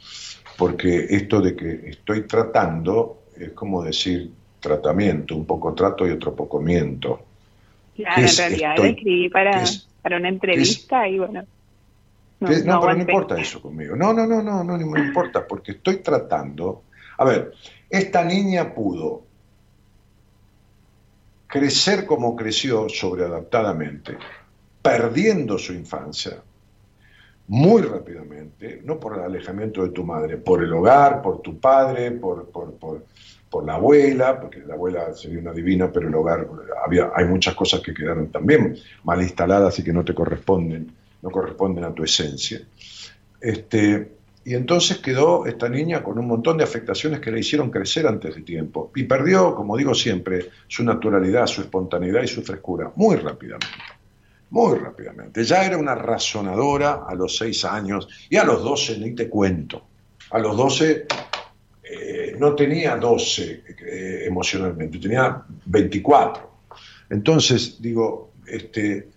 porque esto de que estoy tratando es como decir tratamiento, un poco trato y otro poco miento. Claro, en realidad escribí para para una entrevista y bueno. No, no, pero no importa eso conmigo. No, no, no, no, no, no me importa, porque estoy tratando. A ver, esta niña pudo crecer como creció sobreadaptadamente, perdiendo su infancia muy rápidamente, no por el alejamiento de tu madre, por el hogar, por tu padre, por, por, por, por la abuela, porque la abuela sería una divina, pero el hogar había, hay muchas cosas que quedaron también mal instaladas y que no te corresponden, no corresponden a tu esencia. Este, y entonces quedó esta niña con un montón de afectaciones que le hicieron crecer antes de tiempo. Y perdió, como digo siempre, su naturalidad, su espontaneidad y su frescura muy rápidamente. Muy rápidamente. Ya era una razonadora a los seis años y a los doce ni te cuento. A los doce eh, no tenía 12 eh, emocionalmente, tenía 24. Entonces, digo, este,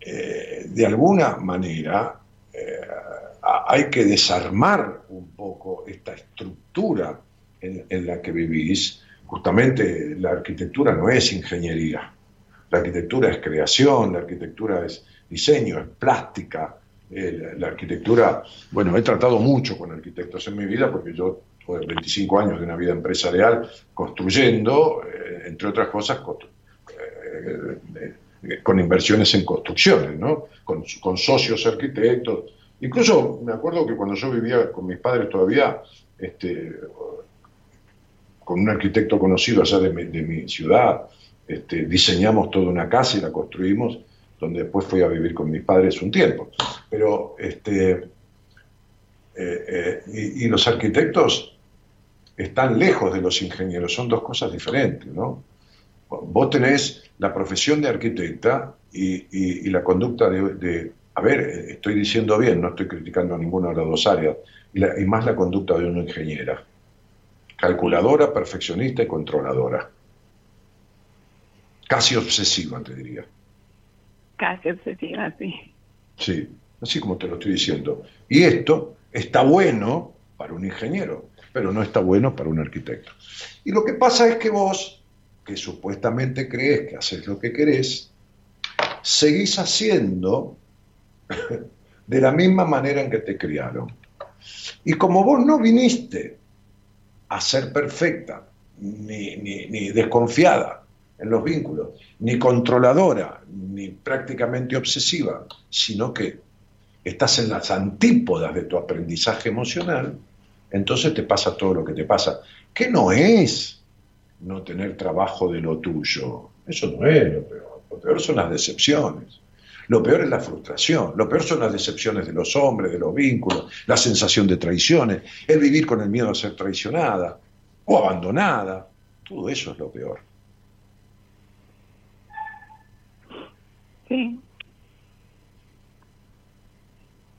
eh, de alguna manera hay que desarmar un poco esta estructura en, la que vivís. Justamente la arquitectura no es ingeniería, la arquitectura es creación, la arquitectura es diseño, es plástica, la arquitectura, bueno, he tratado mucho con arquitectos en mi vida porque yo 25 años de una vida empresarial construyendo, eh, entre otras cosas, eh, eh, con inversiones en construcciones, ¿no? con, socios arquitectos. Incluso me acuerdo que cuando yo vivía con mis padres todavía, este, con un arquitecto conocido allá de mi, ciudad, este, diseñamos toda una casa y la construimos, donde después fui a vivir con mis padres un tiempo. Pero, este, y, los arquitectos están lejos de los ingenieros, son dos cosas diferentes, ¿no? Vos tenés la profesión de arquitecta y, la conducta de, a ver, estoy diciendo bien, no estoy criticando a ninguna de las dos áreas, y, y más la conducta de una ingeniera, calculadora, perfeccionista y controladora. Casi obsesiva, te diría. Casi obsesiva, sí. Sí, así como te lo estoy diciendo. Y esto está bueno para un ingeniero, pero no está bueno para un arquitecto. Y lo que pasa es que vos, que supuestamente crees que haces lo que querés, seguís haciendo de la misma manera en que te criaron. Y como vos no viniste a ser perfecta, ni, ni desconfiada, en los vínculos, ni controladora, ni prácticamente obsesiva, sino que estás en las antípodas de tu aprendizaje emocional, entonces te pasa todo lo que te pasa. Que no es no tener trabajo de lo tuyo. Eso no es lo peor. Lo peor son las decepciones. Lo peor es la frustración. Lo peor son las decepciones de los hombres, de los vínculos, la sensación de traiciones, el vivir con el miedo a ser traicionada o abandonada. Todo eso es lo peor. Sí.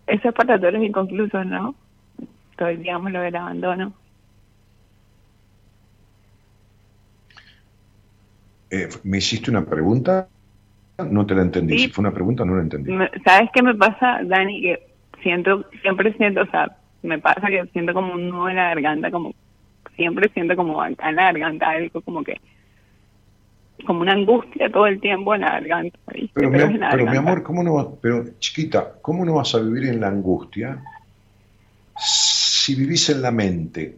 Eso es para todos los inconclusos, ¿no? Todo, digamos, lo del abandono. Eh, ¿Me hiciste una pregunta? No te la entendí. Si fue una pregunta, no la entendí. ¿Sabes qué me pasa, Dani? Que siento, siempre siento, o sea, me pasa que siento como un nudo en la garganta, como siempre siento como acá en la garganta algo como que como una angustia todo el tiempo en la garganta. Pero, mi, amor, ¿cómo no pero chiquita, ¿cómo no vas a vivir en la angustia si vivís en la mente?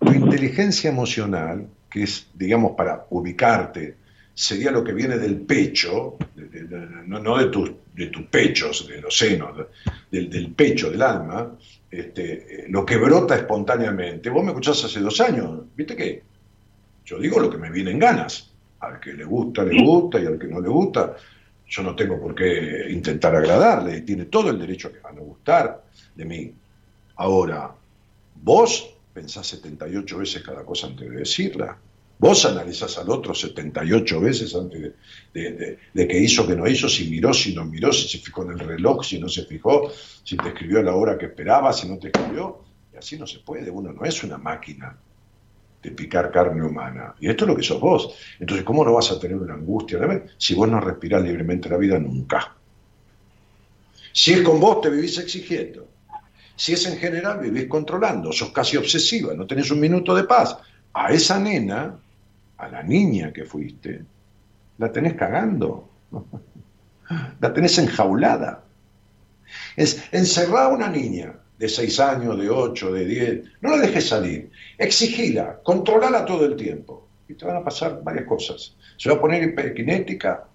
Tu inteligencia emocional, que es, digamos, para ubicarte, sería lo que viene del pecho, no, de, tus, de tus pechos, de los senos, del, del pecho, del alma, este, lo que brota espontáneamente. Vos me escuchás hace dos años, ¿viste qué? Yo digo lo que me viene en ganas. Al que le gusta, le gusta, y al que no le gusta, yo no tengo por qué intentar agradarle, tiene todo el derecho a no gustar de mí. Ahora, vos pensás 78 veces cada cosa antes de decirla. Vos analizás al otro 78 veces antes de, de, que hizo, que no hizo, si miró, si no miró, si se fijó en el reloj, si no se fijó, si te escribió a la hora que esperaba, si no te escribió. Y así no se puede, uno no es una máquina de picar carne humana. Y esto es lo que sos vos. Entonces, ¿cómo no vas a tener una angustia si vos no respirás libremente la vida nunca? Si es con vos, te vivís exigiendo. Si es en general, vivís controlando, sos casi obsesiva, no tenés un minuto de paz. A esa nena, a la niña que fuiste, la tenés cagando. La tenés enjaulada. Es encerrar a una niña de 6 años, de 8, de 10, no la dejes salir, exigila, controlala todo el tiempo y te van a pasar varias cosas. Se va a poner hiperkinética,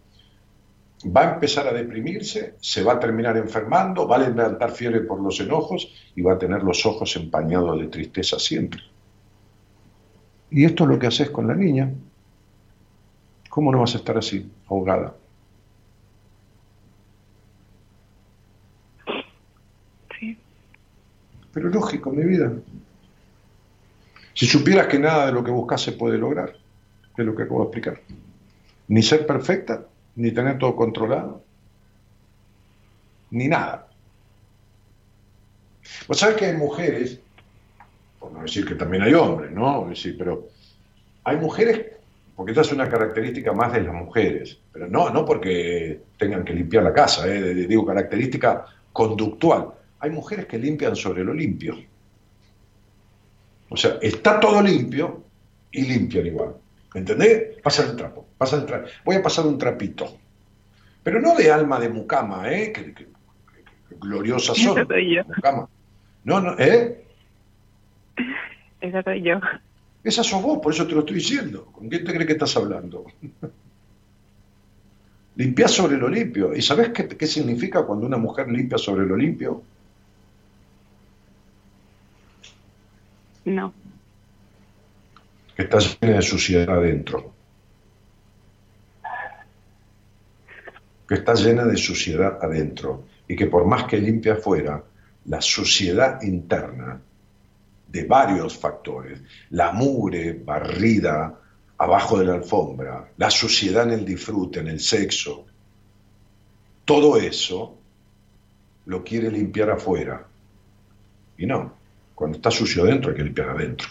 va a empezar a deprimirse, se va a terminar enfermando, va a levantar fiebre por los enojos y va a tener los ojos empañados de tristeza siempre. Y esto es lo que haces con la niña. ¿Cómo no vas a estar así, ahogada? Pero lógico, mi vida. Si supieras que nada de lo que buscas se puede lograr, es lo que acabo de explicar. Ni ser perfecta, ni tener todo controlado, ni nada. Vos sabés que hay mujeres, por no decir que también hay hombres, ¿no? Sí, pero hay mujeres, porque esta es una característica más de las mujeres, pero no, no porque tengan que limpiar la casa, ¿eh? digo característica conductual hay mujeres que limpian sobre lo limpio. O sea, está todo limpio y limpian igual. ¿Entendés? Pasa el trapo, pasa el trapo. Voy a pasar un trapito. Pero no de alma de mucama, ¿eh? Que, gloriosa son. Esa soy yo. Mucama. No, no, ¿eh? Esa soy yo. Esa sos vos, por eso te lo estoy diciendo. ¿Con quién te crees que estás hablando? Limpiar sobre lo limpio. ¿Y sabes qué, qué significa cuando una mujer limpia sobre lo limpio? No. Que está llena de suciedad adentro. Que está llena de suciedad adentro. Y que por más que limpia afuera, la suciedad interna de varios factores. La mugre barrida abajo de la alfombra, la suciedad en el disfrute, en el sexo, todo eso lo quiere limpiar afuera. Y no, cuando está sucio dentro hay que limpiar adentro.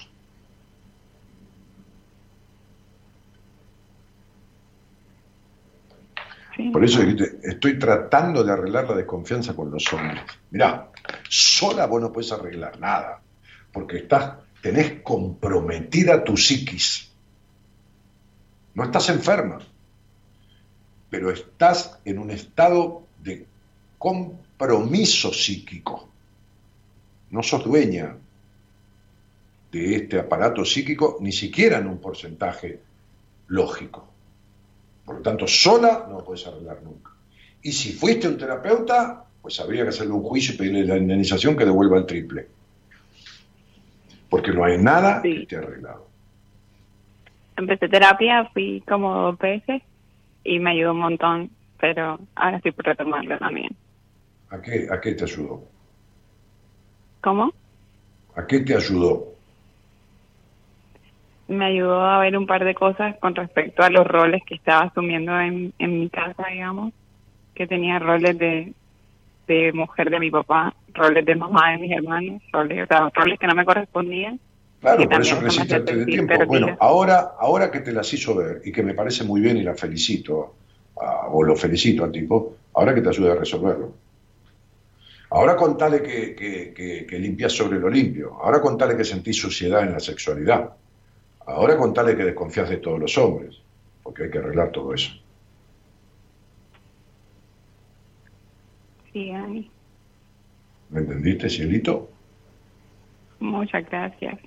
Por eso estoy tratando de arreglar la desconfianza con los hombres. Mirá, sola vos no puedes arreglar nada, porque estás, tenés comprometida tu psiquis. No estás enferma, pero estás en un estado de compromiso psíquico. No sos dueña de este aparato psíquico, ni siquiera en un porcentaje lógico. Por lo tanto, sola no lo puedes arreglar nunca. Y si fuiste un terapeuta, pues habría que hacerle un juicio y pedirle la indemnización que devuelva el triple. Porque no hay nada que esté arreglado. Empecé terapia, fui como dos veces y me ayudó un montón, pero ahora estoy por retomarlo también. ¿A qué, ¿A qué te ayudó? ¿Cómo? ¿A qué te ayudó? Me ayudó a ver un par de cosas con respecto a los roles que estaba asumiendo en, en mi casa, digamos, que tenía roles de, de mujer de mi papá, roles de mamá de mis hermanos, roles, roles que no me correspondían Claro, por eso creciste antes de tiempo. Bueno, ahora, ahora que te las hizo ver y que me parece muy bien y la felicito, o lo felicito al tipo, ahora que te ayude a resolverlo. Ahora contale que, que, que, limpias sobre lo limpio. Ahora contale que sentís suciedad en la sexualidad. Ahora contale que desconfías de todos los hombres, porque hay que arreglar todo eso. Sí, Ani. ¿Me entendiste, cielito? Muchas gracias.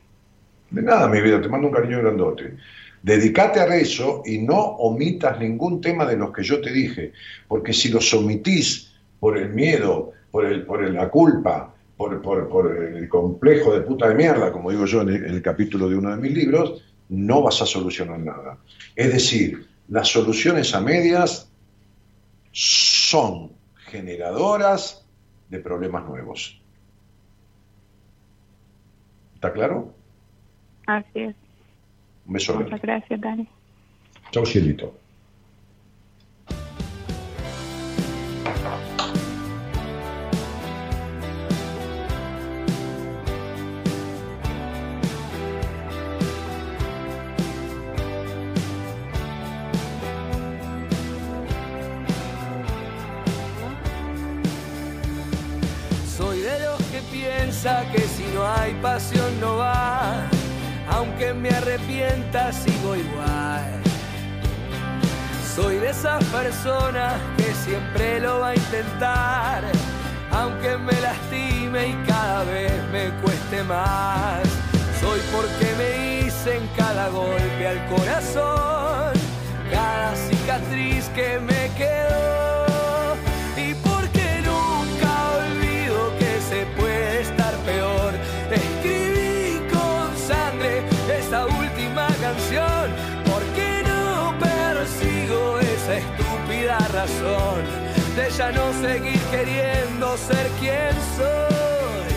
De nada, mi vida, te mando un cariño grandote. Dedicate a eso y no omitas ningún tema de los que yo te dije, porque si los omitís por el miedo, por, el, por la culpa, por, por, el complejo de puta de mierda, como digo yo en el, capítulo de uno de mis libros, no vas a solucionar nada. Es decir, las soluciones a medias son generadoras de problemas nuevos. ¿Está claro? Así es. Un beso. Muchas gracias, Dani. Chao, cielito. Pasión no va aunque me arrepienta sigo igual. Soy de esas personas que siempre lo va a intentar, aunque me lastime y cada vez me cueste más. Soy porque me hice en cada golpe al corazón, cada cicatriz que me quedó de ya no seguir queriendo ser quien soy.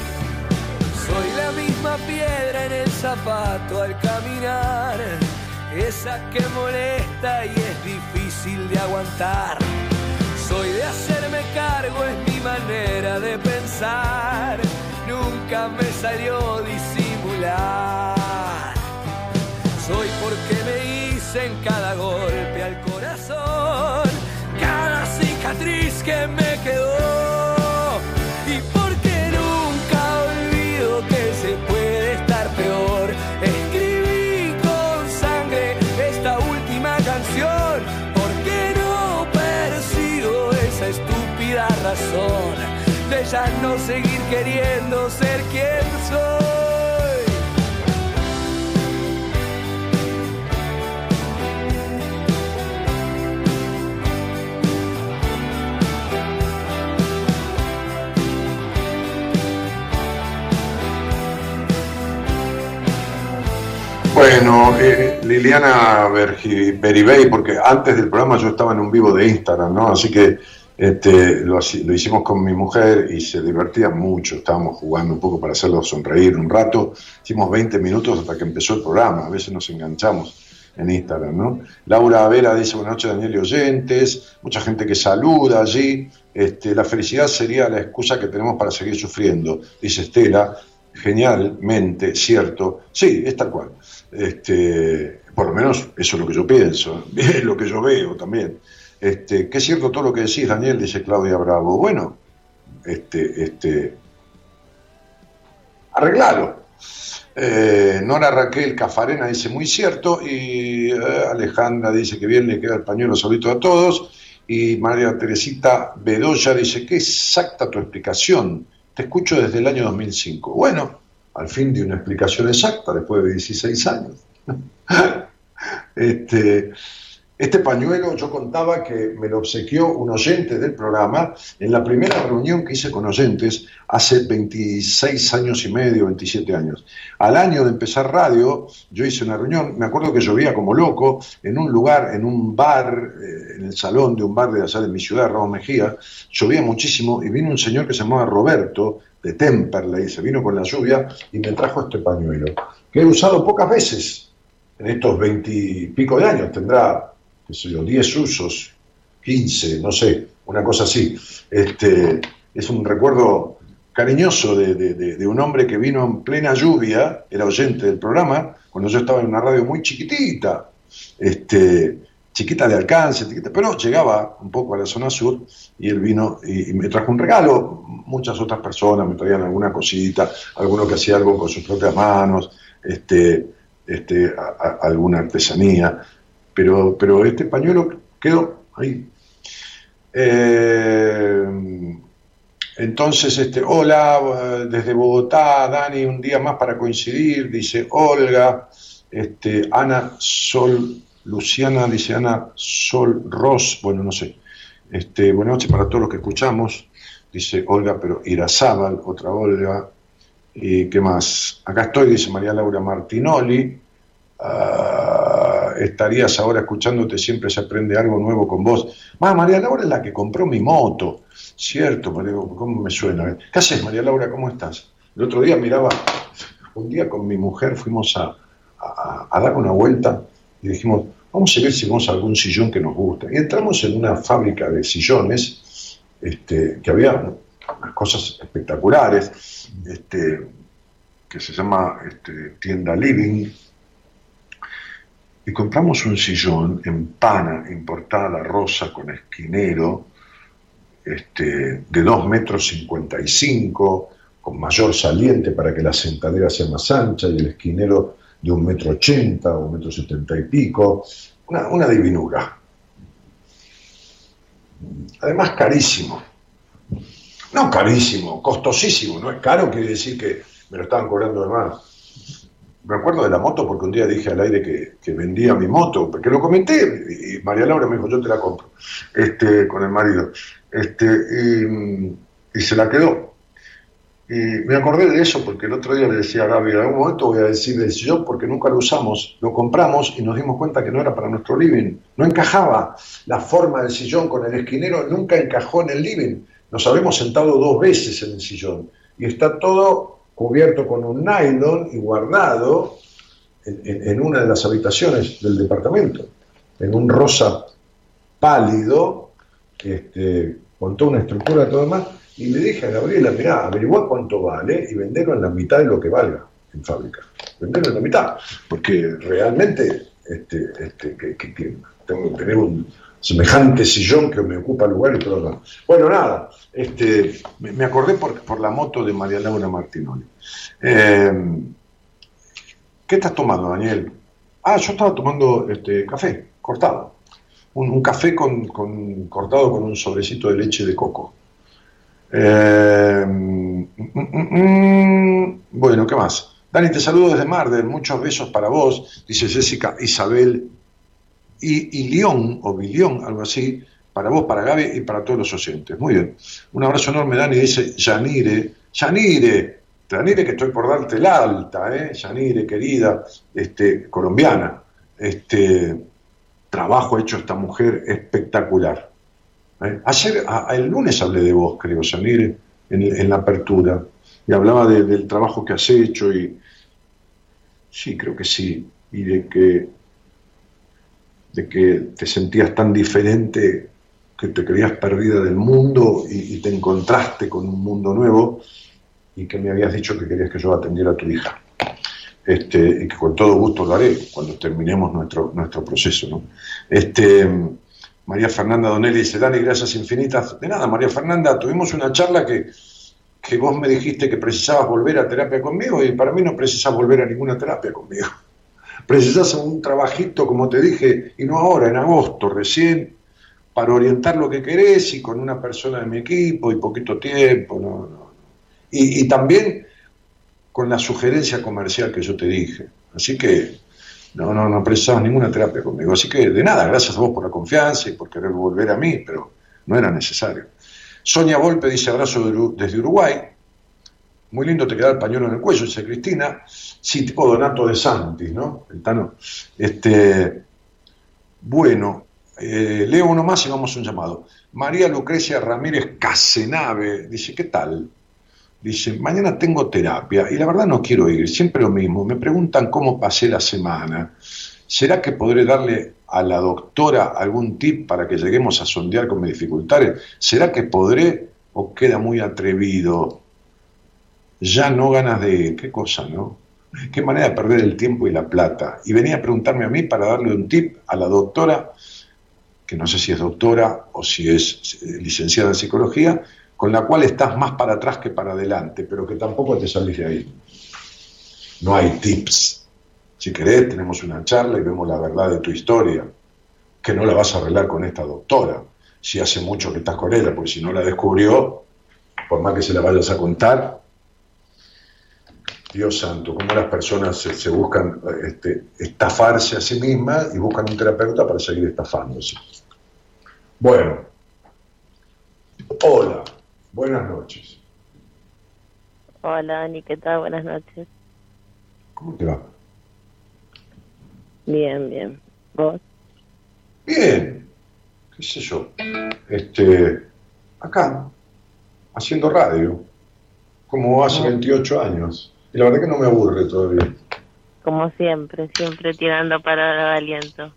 Soy la misma piedra en el zapato al caminar, esa que molesta y es difícil de aguantar. Soy de hacerme cargo, es mi manera de pensar, nunca me salió disimular. Soy porque me hice en cada golpe al corazón cada cicatriz que me quedó. Y porque nunca olvido que se puede estar peor. Escribí con sangre esta última canción. Porque no persigo esa estúpida razón de ya no seguir queriendo ser quien soy. Bueno, eh, Liliana Beribey, porque antes del programa yo estaba en un vivo de Instagram, ¿no? Así que Este, lo, lo, hicimos con mi mujer y se divertía mucho, estábamos jugando un poco para hacerlo sonreír un rato, hicimos 20 minutos hasta que empezó el programa, a veces nos enganchamos en Instagram, ¿no? Laura Vera dice, buenas noches Daniel y oyentes, mucha gente que saluda allí, este, la felicidad sería la excusa que tenemos para seguir sufriendo, dice Estela, genialmente, cierto, sí, es tal cual, este, por lo menos eso es lo que yo pienso, es lo que yo veo también. Este, que es cierto todo lo que decís, Daniel, dice Claudia Bravo. Bueno, este, este, arreglalo. Eh, Nora Raquel Cafarena dice muy cierto y eh, Alejandra dice que bien le queda el pañuelo solito a todos y María Teresita Bedoya dice qué exacta tu explicación, te escucho desde el año 2005. Bueno, al fin de una explicación exacta después de 16 años. este, este pañuelo yo contaba que me lo obsequió un oyente del programa en la primera reunión que hice con oyentes hace 26 años y medio, 27 años. Al año de empezar radio, yo hice una reunión, me acuerdo que llovía como loco, en un lugar, en un bar, eh, en el salón de un bar de allá de mi ciudad, Ramón Mejía, llovía muchísimo y vino un señor que se llamaba Roberto, de Temperley, se vino con la lluvia y me trajo este pañuelo, que he usado pocas veces en estos veintipico de años, tendrá qué sé yo, 10 usos, 15, no sé, una cosa así. Este, es un recuerdo cariñoso de, un hombre que vino en plena lluvia, era oyente del programa, cuando yo estaba en una radio muy chiquitita, este, chiquita de alcance, pero llegaba un poco a la zona sur y él vino y, me trajo un regalo. Muchas otras personas me traían alguna cosita, alguno que hacía algo con sus propias manos, este, este, alguna artesanía pero, pero este pañuelo quedó ahí. Eh, entonces, este, hola, desde Bogotá, Dani, un día más para coincidir, dice Olga, este, Ana Sol, Luciana, dice Ana Sol Ross, bueno, no sé. Este, buenas noches para todos los que escuchamos, dice Olga, pero Irazábal, otra Olga. ¿Y qué más? Acá estoy, dice María Laura Martinoli. Ah, estarías ahora escuchándote, siempre se aprende algo nuevo con vos. Ah, María Laura es la que compró mi moto. Cierto, María, ¿cómo me suena? ¿Qué haces, María Laura? ¿Cómo estás? El otro día miraba, un día con mi mujer fuimos a, dar una vuelta y dijimos, vamos a ver si vemos algún sillón que nos gusta. Y entramos en una fábrica de sillones, este, que había unas cosas espectaculares, este, que se llama este, Tienda Living, y compramos un sillón en pana importada rosa con esquinero este, de 2 metros 55 con mayor saliente para que la sentadera sea más ancha y el esquinero de un metro ochenta o un metro setenta y pico, una, una divinura. Además carísimo. No carísimo, costosísimo, no es caro, quiere decir que me lo estaban cobrando de más me acuerdo de la moto porque un día dije al aire que, vendía mi moto, porque lo comenté y María Laura me dijo, yo te la compro, este, con el marido, este, y, se la quedó. Y me acordé de eso porque el otro día le decía a Gaby, en algún momento voy a decir del sillón porque nunca lo usamos, lo compramos y nos dimos cuenta que no era para nuestro living, no encajaba la forma del sillón con el esquinero, nunca encajó en el living. Nos habíamos sentado dos veces en el sillón y está todo cubierto con un nylon y guardado en, una de las habitaciones del departamento, en un rosa pálido, este, con toda una estructura y todo demás, y le dije a Gabriela, mirá, averigua cuánto vale y venderlo en la mitad de lo que valga en fábrica. Venderlo en la mitad, porque realmente este, este, que tengo que tener un, semejante sillón que me ocupa lugar y todo lo Bueno, nada, este, me acordé por, por la moto de María Laura Martinoli. Eh, ¿Qué estás tomando, Daniel? Ah, yo estaba tomando este, café, cortado. Un, café con, cortado con un sobrecito de leche de coco. Eh, mm, mm, mm, bueno, ¿qué más? Dani, te saludo desde Marder, muchos besos para vos, dice Jessica Isabel y, y León, o Bilión, algo así, para vos, para Gaby y para todos los oyentes. Muy bien. Un abrazo enorme, Dani, dice Yanire. Yanire, Yanire, que estoy por darte la alta, ¿eh? Yanire, querida, este, colombiana. Este trabajo hecho esta mujer espectacular. ¿Eh? Ayer, el lunes hablé de vos, creo, salir en, la apertura, y hablaba del trabajo que has hecho, y sí, creo que sí, y de que, de que te sentías tan diferente que te creías perdida del mundo y, te encontraste con un mundo nuevo y que me habías dicho que querías que yo atendiera a tu hija. Este, y que con todo gusto lo haré cuando terminemos nuestro, nuestro proceso. Este, María Fernanda Donelli dice, Dani, gracias infinitas. De nada, María Fernanda, tuvimos una charla que, que vos me dijiste que precisabas volver a terapia conmigo y para mí no precisas volver a ninguna terapia conmigo. Precisas un trabajito, como te dije, y no ahora, en agosto, recién, para orientar lo que querés y con una persona de mi equipo y poquito tiempo. No, no. Y, y también con la sugerencia comercial que yo te dije. Así que no, no, no precisabas ninguna terapia conmigo. Así que de nada, gracias a vos por la confianza y por querer volver a mí, pero no era necesario. Sonia Volpe dice abrazo desde Uruguay. Muy lindo te queda el pañuelo en el cuello, dice Cristina. Sí, tipo Donato de Santis, ¿no? El Tano. Este, bueno, eh, leo uno más y vamos a un llamado. María Lucrecia Ramírez Casenave dice, ¿qué tal? Dice, mañana tengo terapia y la verdad no quiero ir, siempre lo mismo. Me preguntan cómo pasé la semana. ¿Será que podré darle a la doctora algún tip para que lleguemos a sondear con mis dificultades? ¿Será que podré o queda muy atrevido? Ya no ganas de... ¿Qué cosa, no? Qué manera de perder el tiempo y la plata. Y venía a preguntarme a mí para darle un tip a la doctora, que no sé si es doctora o si es eh, licenciada en psicología, con la cual estás más para atrás que para adelante, pero que tampoco te salís de ahí. No hay tips. Si querés, tenemos una charla y vemos la verdad de tu historia, que no la vas a arreglar con esta doctora, si hace mucho que estás con ella, porque si no la descubrió, por más que se la vayas a contar, Dios santo, cómo las personas se, buscan este, estafarse a sí mismas y buscan un terapeuta para seguir estafándose. Bueno, hola. Buenas noches. Hola, Dani, ¿qué tal? Buenas noches. ¿Cómo te va? Bien, bien. ¿Vos? Bien. ¿Qué sé yo? Este, acá, haciendo radio, como hace 28 años. Y la verdad que no me aburre todavía. Como siempre, siempre tirando para el aliento.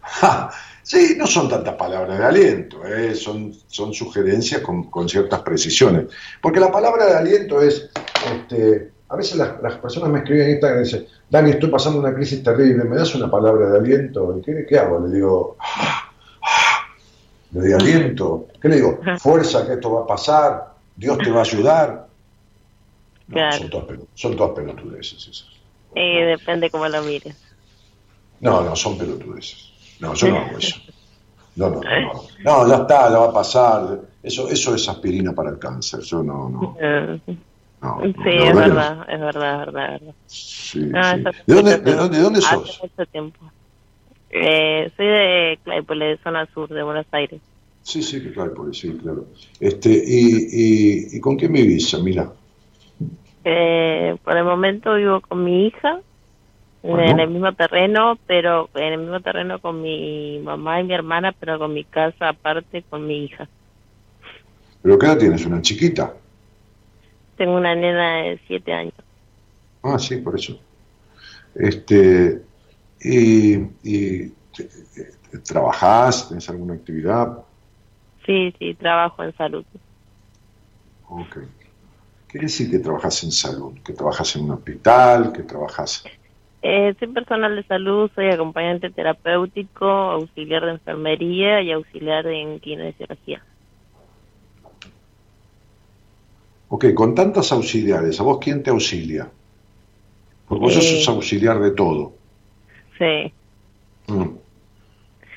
Ja, Sí, no son tantas palabras de aliento, ¿eh? son, son sugerencias con, ciertas precisiones. Porque la palabra de aliento es, este, a veces las, personas me escriben en Instagram y dicen, Dani, estoy pasando una crisis terrible, ¿me das una palabra de aliento? ¿Y qué, qué hago? Le digo, ah, ah", le doy aliento. ¿Qué le digo? Fuerza, que esto va a pasar, Dios te va a ayudar. son, todas, son todas pelotudeces esas. Eh, depende cómo lo mires. No, no, son pelotudeces. No, yo no hago eso. No, no, no. No, ya está, ya va a pasar. Eso, eso es aspirina para el cáncer. Yo no, no. sí, es verdad, es verdad, es verdad, Sí, ah, sí. ¿De, dónde, de, dónde, de dónde sos? Hace mucho tiempo. Eh, soy de Claypole, de zona sur de Buenos Aires. Sí, sí, que Claypole, sí, claro. Este, y, y, ¿Y con quién vivís, Mira. Eh, por el momento vivo con mi hija en el mismo terreno, pero en el mismo terreno con mi mamá y mi hermana, pero con mi casa aparte con mi hija. ¿Pero qué edad tienes? ¿Una chiquita? Tengo una nena de siete años. Ah, sí, por eso. Este, y, y ¿Trabajás? ¿Tienes alguna actividad? Sí, sí, trabajo en salud. Ok. ¿Qué quiere decir que trabajas en salud? ¿Que trabajas en un hospital? ¿Que trabajas eh, soy personal de salud, soy acompañante terapéutico, auxiliar de enfermería y auxiliar en kinesiología. Ok, con tantas auxiliares, ¿a vos quién te auxilia? Porque vos sos eh, auxiliar de todo. Sí. Mm.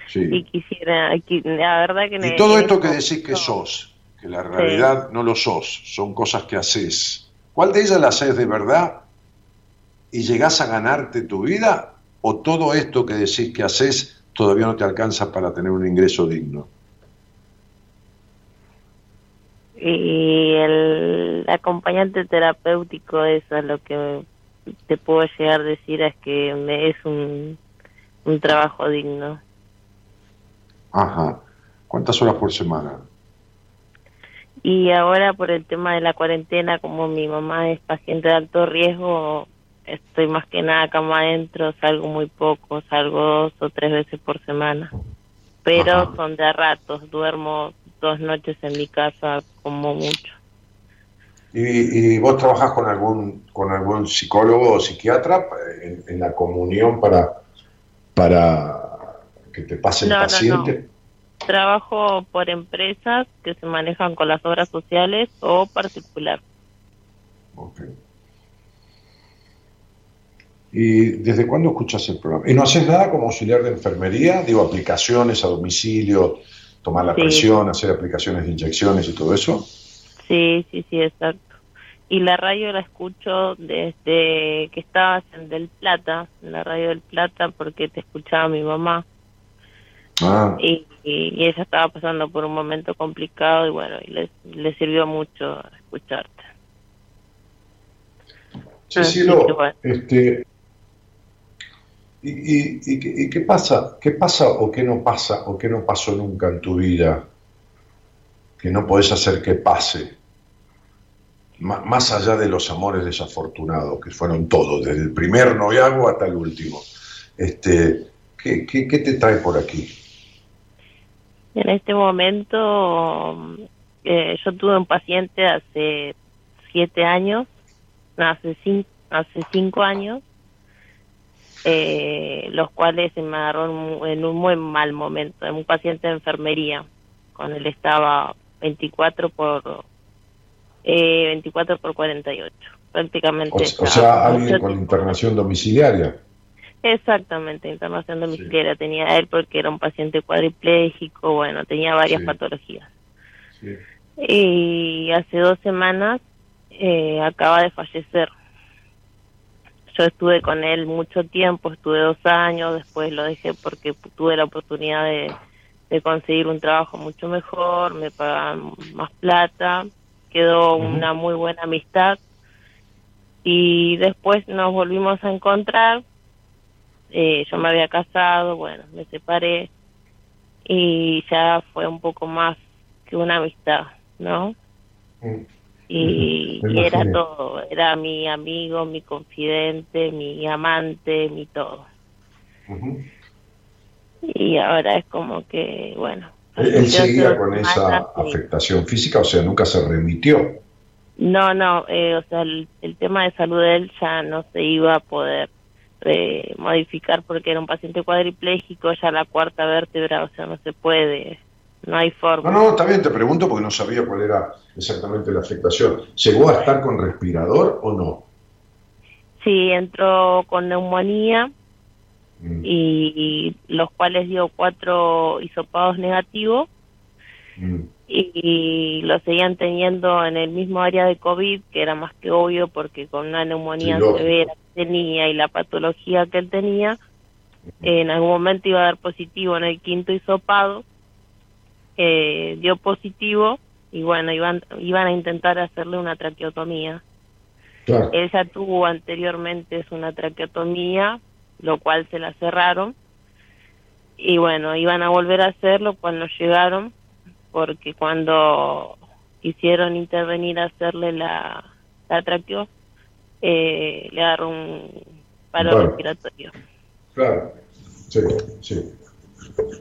Sí. Y quisiera, la verdad que... Y todo esto que decís que sos, que la realidad no lo sos, son cosas que haces. ¿Cuál de ellas las haces de verdad y llegás a ganarte tu vida o todo esto que decís que haces todavía no te alcanza para tener un ingreso digno? Y el acompañante terapéutico, eso es lo que te puedo llegar a decir, es que es un, un trabajo digno. Ajá. ¿Cuántas horas por semana? Y ahora por el tema de la cuarentena, como mi mamá es paciente de alto riesgo, estoy más que nada cama adentro, salgo muy poco, salgo dos o tres veces por semana. Pero son de ratos, duermo dos noches en mi casa como mucho. ¿Y, vos trabajás con algún con algún psicólogo o psiquiatra en, la comunión para, para que te pasen el paciente? Trabajo por empresas que se manejan con las obras sociales o particular. Okay. ¿Y desde cuándo escuchas el programa? ¿Y no haces nada como auxiliar de enfermería? Digo, aplicaciones a domicilio, tomar la presión, hacer aplicaciones de inyecciones y todo eso. Sí, sí, sí, exacto. Y la radio la escucho desde que estabas en Del Plata, en la radio del Plata, porque te escuchaba mi mamá. Ah. Y, ella estaba pasando por un momento complicado y bueno, y le, le sirvió mucho escucharte. Sí, sí, lo, este, ¿Y, qué pasa? ¿Qué pasa o qué no pasa o qué no pasó nunca en tu vida que no podés hacer que pase? más allá de los amores desafortunados, que fueron todos, desde el primer noviazgo hasta el último. Este, ¿qué, qué, te trae por aquí? En este momento, eh, yo tuve un paciente hace siete años, hace hace cinco años, eh, los cuales se me agarró en un muy mal momento. Un paciente de enfermería, con él estaba 24 por eh, 24 por 48, prácticamente. O, sea, alguien con internación domiciliaria. Exactamente, internación domiciliaria tenía él porque era un paciente cuadripléjico, bueno, tenía varias patologías. Y hace dos semanas eh, acaba de fallecer yo estuve con él mucho tiempo, estuve dos años, después lo dejé porque tuve la oportunidad de, conseguir un trabajo mucho mejor, me pagaban más plata, quedó una muy buena amistad. Y después nos volvimos a encontrar, eh, yo me había casado, bueno, me separé y ya fue un poco más que una amistad, ¿no? Mm y, era todo, era mi amigo, mi confidente, mi amante, mi todo. Y ahora es como que, bueno. ¿Él, seguía con esa afectación física? O sea, nunca se remitió. No, no, eh, o sea, el, tema de salud de él ya no se iba a poder eh, modificar porque era un paciente cuadripléjico, ya la cuarta vértebra, o sea, no se puede no hay forma. No, no, también te pregunto porque no sabía cuál era exactamente la afectación. ¿Llegó a estar con respirador o no? Sí, entró con neumonía mm. y, los cuales dio cuatro hisopados negativos mm. y, lo seguían teniendo en el mismo área de COVID, que era más que obvio porque con una neumonía severa que tenía y la patología que él tenía, mm. en algún momento iba a dar positivo en el quinto hisopado eh, dio positivo y bueno, iban, iban a intentar hacerle una traqueotomía. Ella Él ya tuvo anteriormente una traqueotomía, lo cual se la cerraron. Y bueno, iban a volver a hacerlo cuando llegaron, porque cuando quisieron intervenir a hacerle la, la traqueo, eh, le agarró un paro respiratorio. Claro, sí, sí.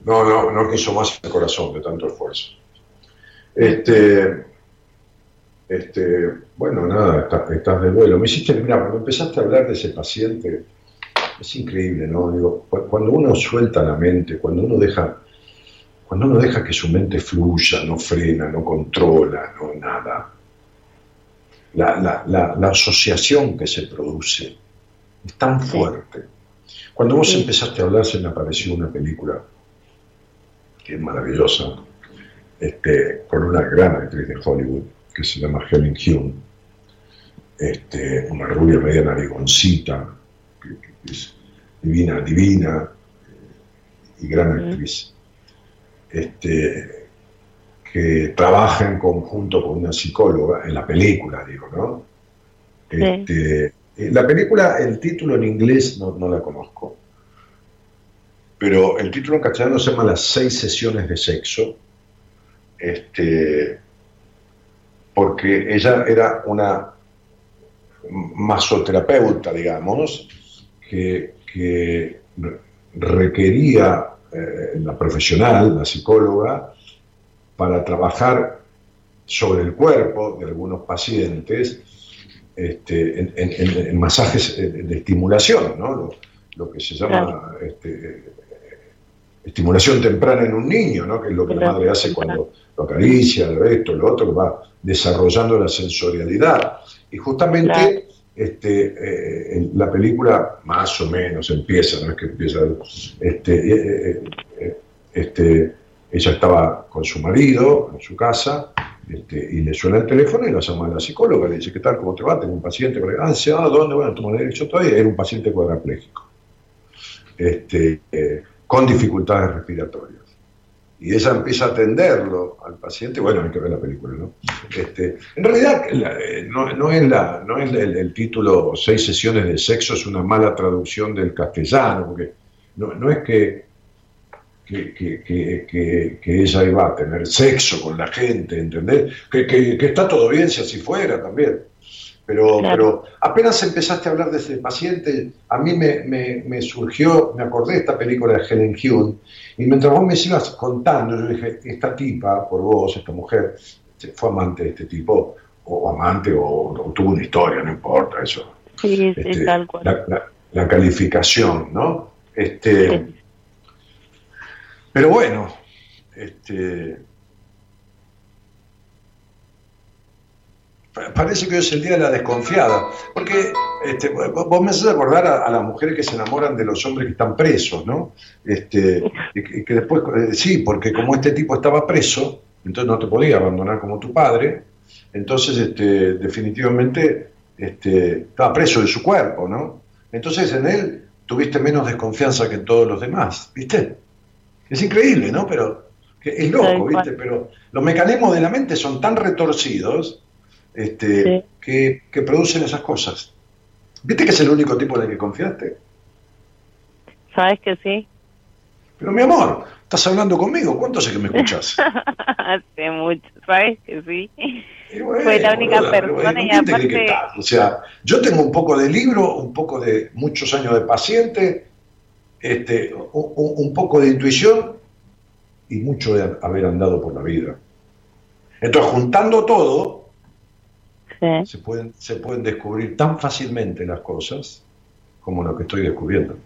No, no, no quiso más el corazón de tanto esfuerzo. Este, este, bueno, nada, estás, de vuelo. Me hiciste, mira, cuando empezaste a hablar de ese paciente, es increíble, ¿no? Digo, cuando uno suelta la mente, cuando uno deja, cuando uno deja que su mente fluya, no frena, no controla, no nada, la, la asociación que se produce es tan fuerte. Cuando vos empezaste a hablar se me apareció una película que es maravillosa, este, con una gran actriz de Hollywood que se llama Helen Hume, este, una rubia media narigoncita, que, es divina, divina eh, y gran actriz, este, que trabaja en conjunto con una psicóloga, en la película, digo, ¿no? Este, eh, la película, el título en inglés no, no la conozco, pero el título en castellano se llama Las seis sesiones de sexo este, porque ella era una masoterapeuta, digamos, que, requería eh, la profesional, la psicóloga, para trabajar sobre el cuerpo de algunos pacientes este, en, masajes eh, de estimulación, ¿no? lo, que se llama este, estimulación temprana en un niño, ¿no? que es lo que la madre hace cuando lo acaricia, esto, lo otro, que va desarrollando la sensorialidad. Y justamente este, eh, la película más o menos empieza, no es que empieza, este, eh, eh, este, ella estaba con su marido en su casa este, y le suena el teléfono y la llama a la psicóloga, le dice, ¿qué tal? ¿Cómo te va? Tengo un paciente. Ah, ah, ¿dónde? Bueno, toma derecho todavía. Era un paciente cuadraplégico, este, con dificultades respiratorias y ella empieza a atenderlo al paciente, bueno, hay que ver la película, ¿no? Este, en realidad eh, no, es, la, no es el, título Seis sesiones de sexo, es una mala traducción del castellano, porque no, no es que que, que, que, ella iba a tener sexo con la gente, ¿entendés? Que, está todo bien si así fuera también. Pero, pero apenas empezaste a hablar de ese paciente, a mí me, me, surgió, me acordé de esta película de Helen Hughes, y mientras vos me ibas contando, yo dije, esta tipa, por vos, esta mujer, fue amante de este tipo, o amante, o, tuvo una historia, no importa eso. Sí, sí, este, tal cual. La, calificación, ¿no? Este, Pero bueno, este, parece que hoy es el día de la desconfiada, porque este, vos me haces acordar a, las mujeres que se enamoran de los hombres que están presos, ¿no? Este, y, que después, eh, sí, porque como este tipo estaba preso, entonces no te podía abandonar como tu padre, entonces este, definitivamente este, estaba preso de su cuerpo, ¿no? Entonces en él tuviste menos desconfianza que en todos los demás, ¿viste? Es increíble, ¿no? Pero es loco, ¿viste? Pero los mecanismos de la mente son tan retorcidos este, que, producen esas cosas. ¿Viste que es el único tipo en el que confiaste? Sabes que sí. Pero mi amor, estás hablando conmigo, ¿cuánto sé que me escuchas? Hace mucho, sabes que sí. Fue la única persona y aparte... O sea, yo tengo un poco de libro, un poco de muchos años de paciente, este, un, un poco de intuición y mucho de haber andado por la vida. Entonces, juntando todo, se, pueden, se pueden descubrir tan fácilmente las cosas como lo que estoy descubriendo.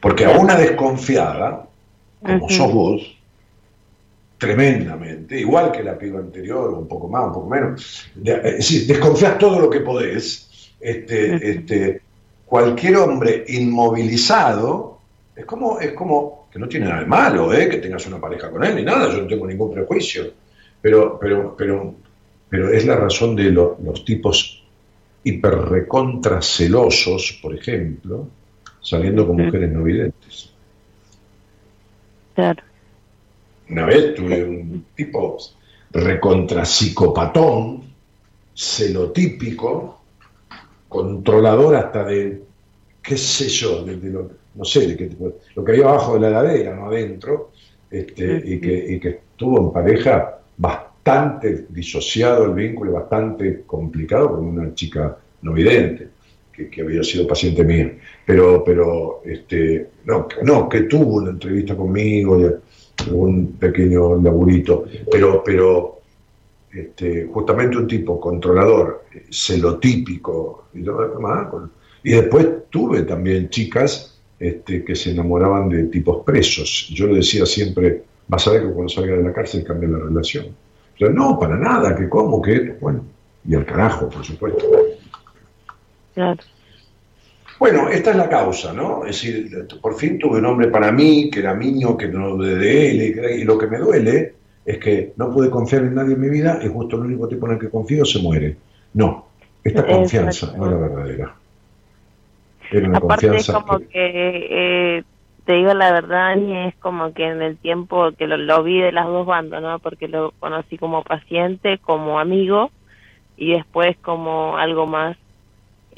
Porque a una desconfiada, como sos vos, tremendamente, igual que la piba anterior, un poco más, un poco menos, es desconfías todo lo que podés, este, este, cualquier hombre inmovilizado, es como, es como, que no tiene nada de malo, ¿eh? que tengas una pareja con él ni nada, yo no tengo ningún prejuicio, pero, pero, pero pero es la razón de los tipos hiperrecontracelosos, por ejemplo, saliendo con mujeres no videntes. Claro. Una vez tuve un tipo recontrapsicopatón, celotípico, controlador hasta de, qué sé yo, de, lo, no sé, de que, lo que había abajo de la heladera, no adentro, este, y, que, y que estuvo en pareja bastante bastante disociado el vínculo, bastante complicado con una chica no vidente, que, había sido paciente mía. Pero, pero este, no, no, que tuvo una entrevista conmigo, un pequeño laburito, pero, pero este, justamente un tipo controlador, celotípico, y, y después tuve también chicas este, que se enamoraban de tipos presos. Yo le decía siempre, vas a ver que cuando salga de la cárcel cambia la relación no, para nada, que cómo, que, bueno, y al carajo, por supuesto. Bueno, esta es la causa, ¿no? Es decir, por fin tuve un hombre para mí, que era mío, que no de él, y lo que me duele es que no pude confiar en nadie en mi vida y justo el único tipo en el que confío se muere. No, esta confianza no era verdadera. Era una Aparte confianza como que, eh, te digo la verdad, y es como que en el tiempo que lo, vi de las dos bandas, ¿no? Porque lo conocí como paciente, como amigo y después como algo más.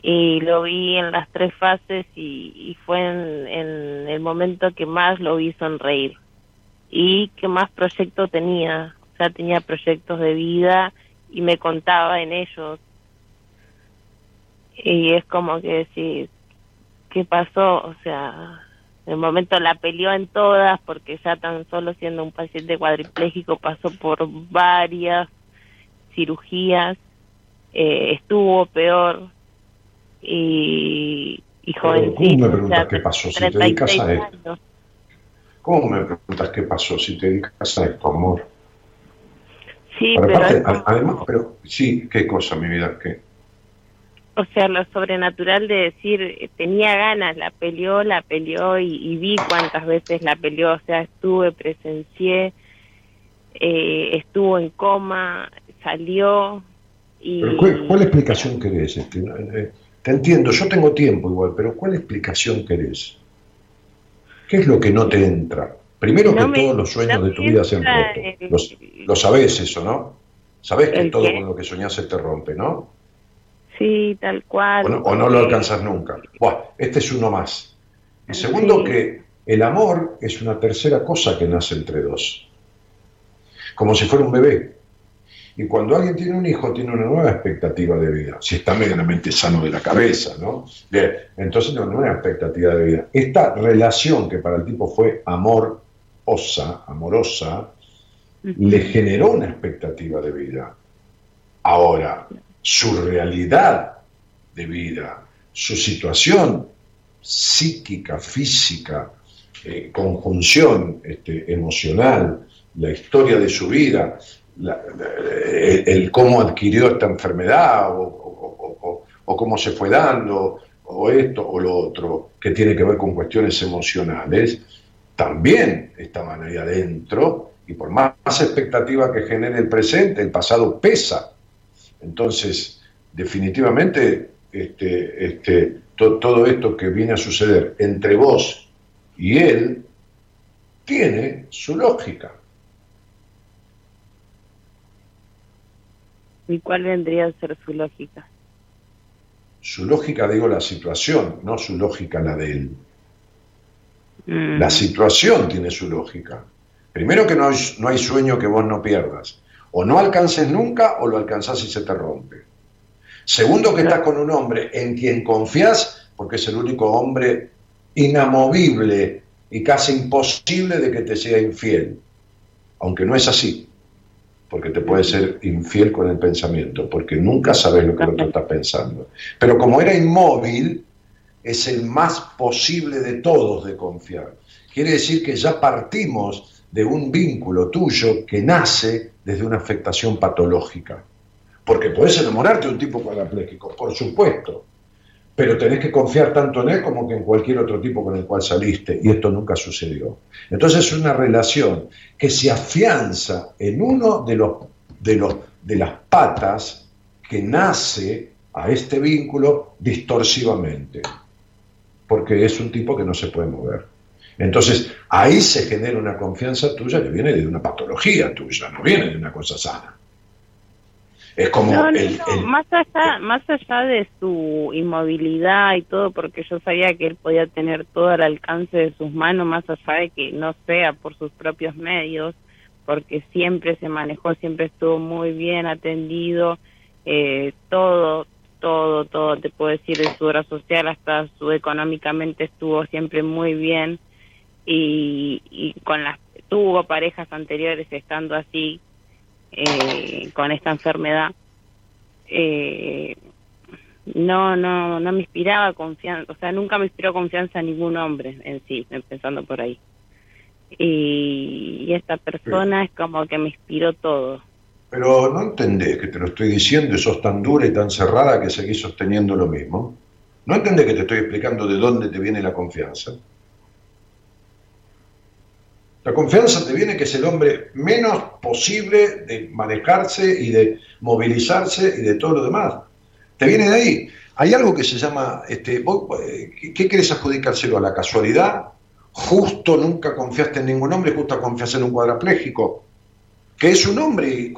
Y lo vi en las tres fases y, fue en, el momento que más lo vi sonreír. y qué más proyectos tenía. O sea, tenía proyectos de vida y me contaba en ellos. Y es como que decir, ¿qué pasó? O sea, en el momento la peleó en todas porque ya tan solo siendo un paciente cuadripléjico pasó por varias cirugías, eh, estuvo peor y, y jovencito. ¿Cómo me preguntas qué pasó si te dedicas a esto? ¿Cómo me preguntas qué pasó si te dedicas a esto, amor? Sí, pero... además, pero sí, ¿qué cosa, mi vida? ¿Qué? O sea, lo sobrenatural de decir, tenía ganas, la peleó, la peleó y, vi cuántas veces la peleó, o sea, estuve, presencié, eh, estuvo en coma, salió y... Pero ¿cuál, explicación querés? Este, eh, te entiendo, yo tengo tiempo igual, pero ¿cuál explicación querés? ¿Qué es lo que no te entra? Primero que todos los sueños de tu vida se han roto. Lo sabés eso, ¿no? Sabés que todo con lo que soñás se te rompe, ¿no? Sí, tal cual. O no, lo alcanzas nunca. Buah, este es uno más. Y segundo que el amor es una tercera cosa que nace entre dos. Como si fuera un bebé. Y cuando alguien tiene un hijo, tiene una nueva expectativa de vida, si está medianamente sano de la cabeza, ¿no? Bien, entonces tiene una nueva expectativa de vida. Esta relación que para el tipo fue amorosa, amorosa, le generó una expectativa de vida. Ahora, su realidad de vida, su situación psíquica, física, eh, conjunción este, emocional, la historia de su vida, el, cómo adquirió esta enfermedad o, cómo se fue dando, o esto o lo otro, que tiene que ver con cuestiones emocionales, también estaban ahí adentro y por más expectativa que genere el presente, el pasado pesa. Entonces, definitivamente, este, este, todo esto que viene a suceder entre vos y él tiene su lógica. ¿Y cuál vendría a ser su lógica? Su lógica, digo, la situación, no su lógica la de él. Mm. La situación tiene su lógica. Primero que no hay, no hay sueño que vos no pierdas. O no alcances nunca o lo alcanzás y se te rompe. Segundo que estás con un hombre en quien confías porque es el único hombre inamovible y casi imposible de que te sea infiel. Aunque no es así porque te puede ser infiel con el pensamiento, porque nunca sabes lo que el otro está pensando. Pero como era inmóvil, es el más posible de todos de confiar. Quiere decir que ya partimos de un vínculo tuyo que nace desde una afectación patológica. Porque puedes enamorarte de un tipo parapléjico, por supuesto, pero tenés que confiar tanto en él como que en cualquier otro tipo con el cual saliste, y esto nunca sucedió. Entonces es una relación que se afianza en uno de, los, de, los, de las patas que nace a este vínculo distorsivamente, porque es un tipo que no se puede mover. Entonces ahí se genera una confianza tuya que viene de una patología tuya, no viene de una cosa sana. Es como más allá, más allá de su inmovilidad y todo, porque yo sabía que él podía tener todo al alcance de sus manos, más allá de que no sea por sus propios medios, porque siempre se manejó, siempre estuvo muy bien atendido, eh, todo, todo, todo, te puedo decir, de su obra social hasta su económicamente estuvo siempre muy bien y, y con las tuvo parejas anteriores estando así eh, con esta enfermedad, eh, no, no, no me inspiraba confianza, o sea, nunca me inspiró confianza a ningún hombre en sí, empezando por ahí. Y, esta persona es como que me inspiró todo. Pero no entendés que te lo estoy diciendo y sos tan dura y tan cerrada que seguís sosteniendo lo mismo. ¿No entendés que te estoy explicando de dónde te viene la confianza? La confianza te viene que es el hombre menos posible de manejarse y de movilizarse y de todo lo demás. Te viene de ahí. Hay algo que se llama, este, ¿qué querés adjudicárselo a la casualidad? Justo nunca confiaste en ningún hombre, justo confías en un cuadrapléjico, que es un hombre y,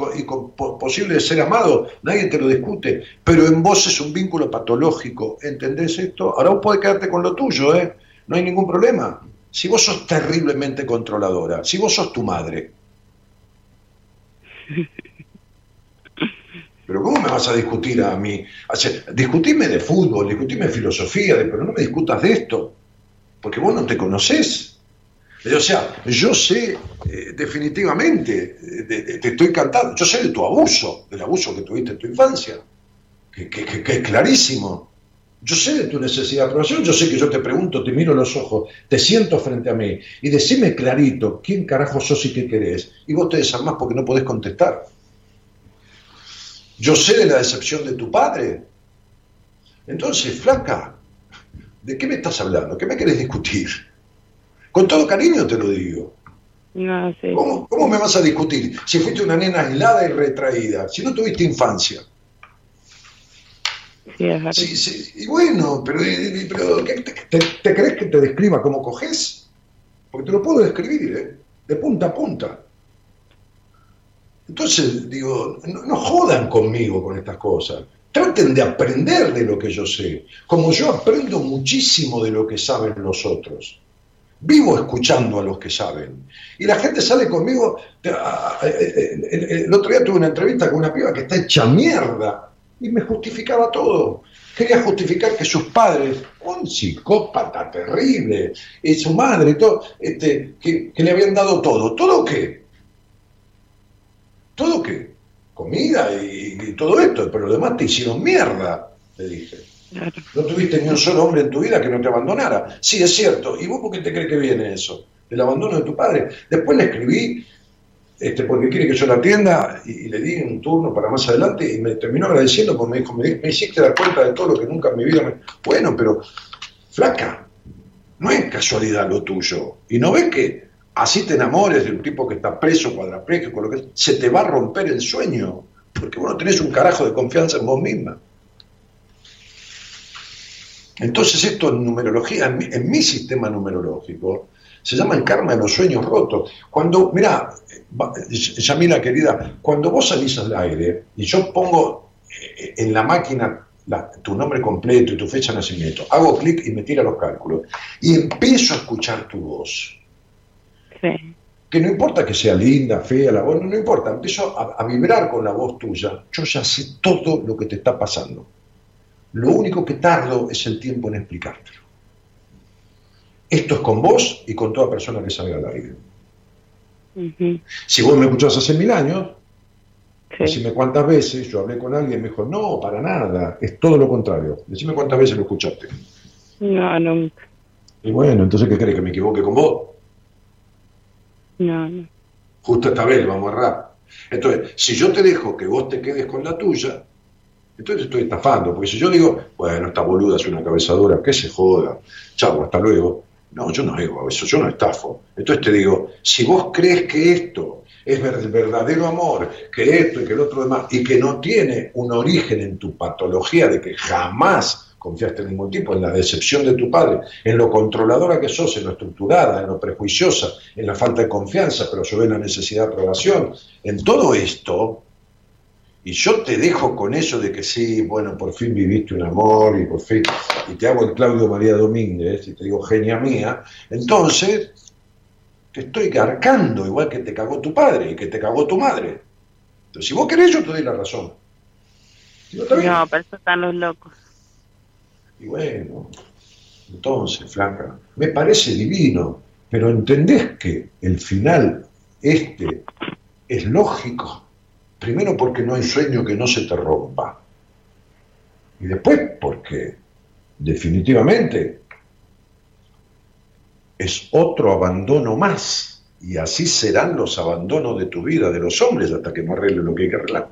posible de ser amado, nadie te lo discute, pero en vos es un vínculo patológico, ¿entendés esto? Ahora vos podés quedarte con lo tuyo, ¿eh? No hay ningún problema Si vos sos terriblemente controladora, si vos sos tu madre. Pero ¿cómo me vas a discutir a mí? O sea, discutime de fútbol, discutime de filosofía, pero no me discutas de esto, porque vos no te conocés. O sea, yo sé eh, definitivamente, te estoy cantando, yo sé de tu abuso, del abuso que tuviste en tu infancia, que, es clarísimo. Yo sé de tu necesidad de aprobación, yo sé que yo te pregunto, te miro los ojos, te siento frente a mí y decime clarito quién carajo sos y qué querés. Y vos te desarmás porque no podés contestar. Yo sé de la decepción de tu padre. Entonces, flaca, ¿de qué me estás hablando? ¿Qué me querés discutir? Con todo cariño te lo digo. No, sí. ¿Cómo, me vas a discutir si fuiste una nena aislada y retraída? Si no tuviste infancia. Sí, sí, y bueno, pero, te, crees que te describa cómo coges? Porque te lo puedo describir, ¿eh? De punta a punta. Entonces, digo, no, jodan conmigo con estas cosas. Traten de aprender de lo que yo sé, como yo aprendo muchísimo de lo que saben los otros. Vivo escuchando a los que saben. Y la gente sale conmigo. El otro día tuve una entrevista con una piba que está hecha mierda y me justificaba todo. Quería justificar que sus padres, un psicópata terrible, y su madre, todo, este, que, que le habían dado todo. ¿Todo qué? ¿Todo qué? Comida y, todo esto, pero lo demás te hicieron mierda, le dije. No tuviste ni un solo hombre en tu vida que no te abandonara. Sí, es cierto. ¿Y vos por qué te crees que viene eso? El abandono de tu padre. Después le escribí, este, porque quiere que yo la atienda, y, le di un turno para más adelante, y me terminó agradeciendo porque me dijo, me, hiciste dar cuenta de todo lo que nunca en mi vida me... Bueno, pero, flaca, no es casualidad lo tuyo. Y no ves que así te enamores de un tipo que está preso, cuadrapléjico, lo que se te va a romper el sueño, porque vos no tenés un carajo de confianza en vos misma. Entonces esto en numerología, en mi, sistema numerológico, se llama el karma de los sueños rotos. Cuando, mira, Yamila querida, cuando vos salís al aire y yo pongo eh, en la máquina tu nombre completo y tu fecha de nacimiento, hago clic y me tira los cálculos y empiezo a escuchar tu voz que no importa que sea linda, fea, la voz, no, importa, empiezo a, vibrar con la voz tuya, yo ya sé todo lo que te está pasando. Lo único que tardo es el tiempo en explicártelo. Esto es con vos y con toda persona que salga al aire. Si vos me escuchás hace mil años, decime cuántas veces yo hablé con alguien y me dijo, no, para nada, es todo lo contrario. Decime cuántas veces lo escuchaste. No, nunca. Y bueno, entonces, ¿qué crees? ¿Que me equivoque con vos? No, no. Justo esta vez vamos a errar. Entonces, si yo te dejo que vos te quedes con la tuya, entonces estoy estafando. Porque si yo digo, bueno, esta boluda es una cabezadora, que se joda, chau, hasta luego. No, yo no digo eso, yo no estafo. Entonces te digo, si vos crees que esto es verdadero amor, que esto y que el otro demás, y que no tiene un origen en tu patología de que jamás confiaste en ningún tipo, en la decepción de tu padre, en lo controladora que sos, en lo estructurada, en lo prejuiciosa, en la falta de confianza, pero sobre la necesidad de aprobación, en todo esto, y yo te dejo con eso de que sí, bueno, por fin viviste un amor y por fin, y te hago el Claudio María Domínguez y te digo genia mía, entonces te estoy cargando igual que te cagó tu padre y que te cagó tu madre. Entonces, si vos querés, yo te doy la razón. no, pero eso están los locos. Y bueno, entonces, flaca, me parece divino, pero ¿entendés que el final este es lógico? Primero porque no hay sueño que no se te rompa. Y después porque definitivamente es otro abandono más. Y así serán los abandonos de tu vida, de los hombres, hasta que no arregle lo que hay que arreglar.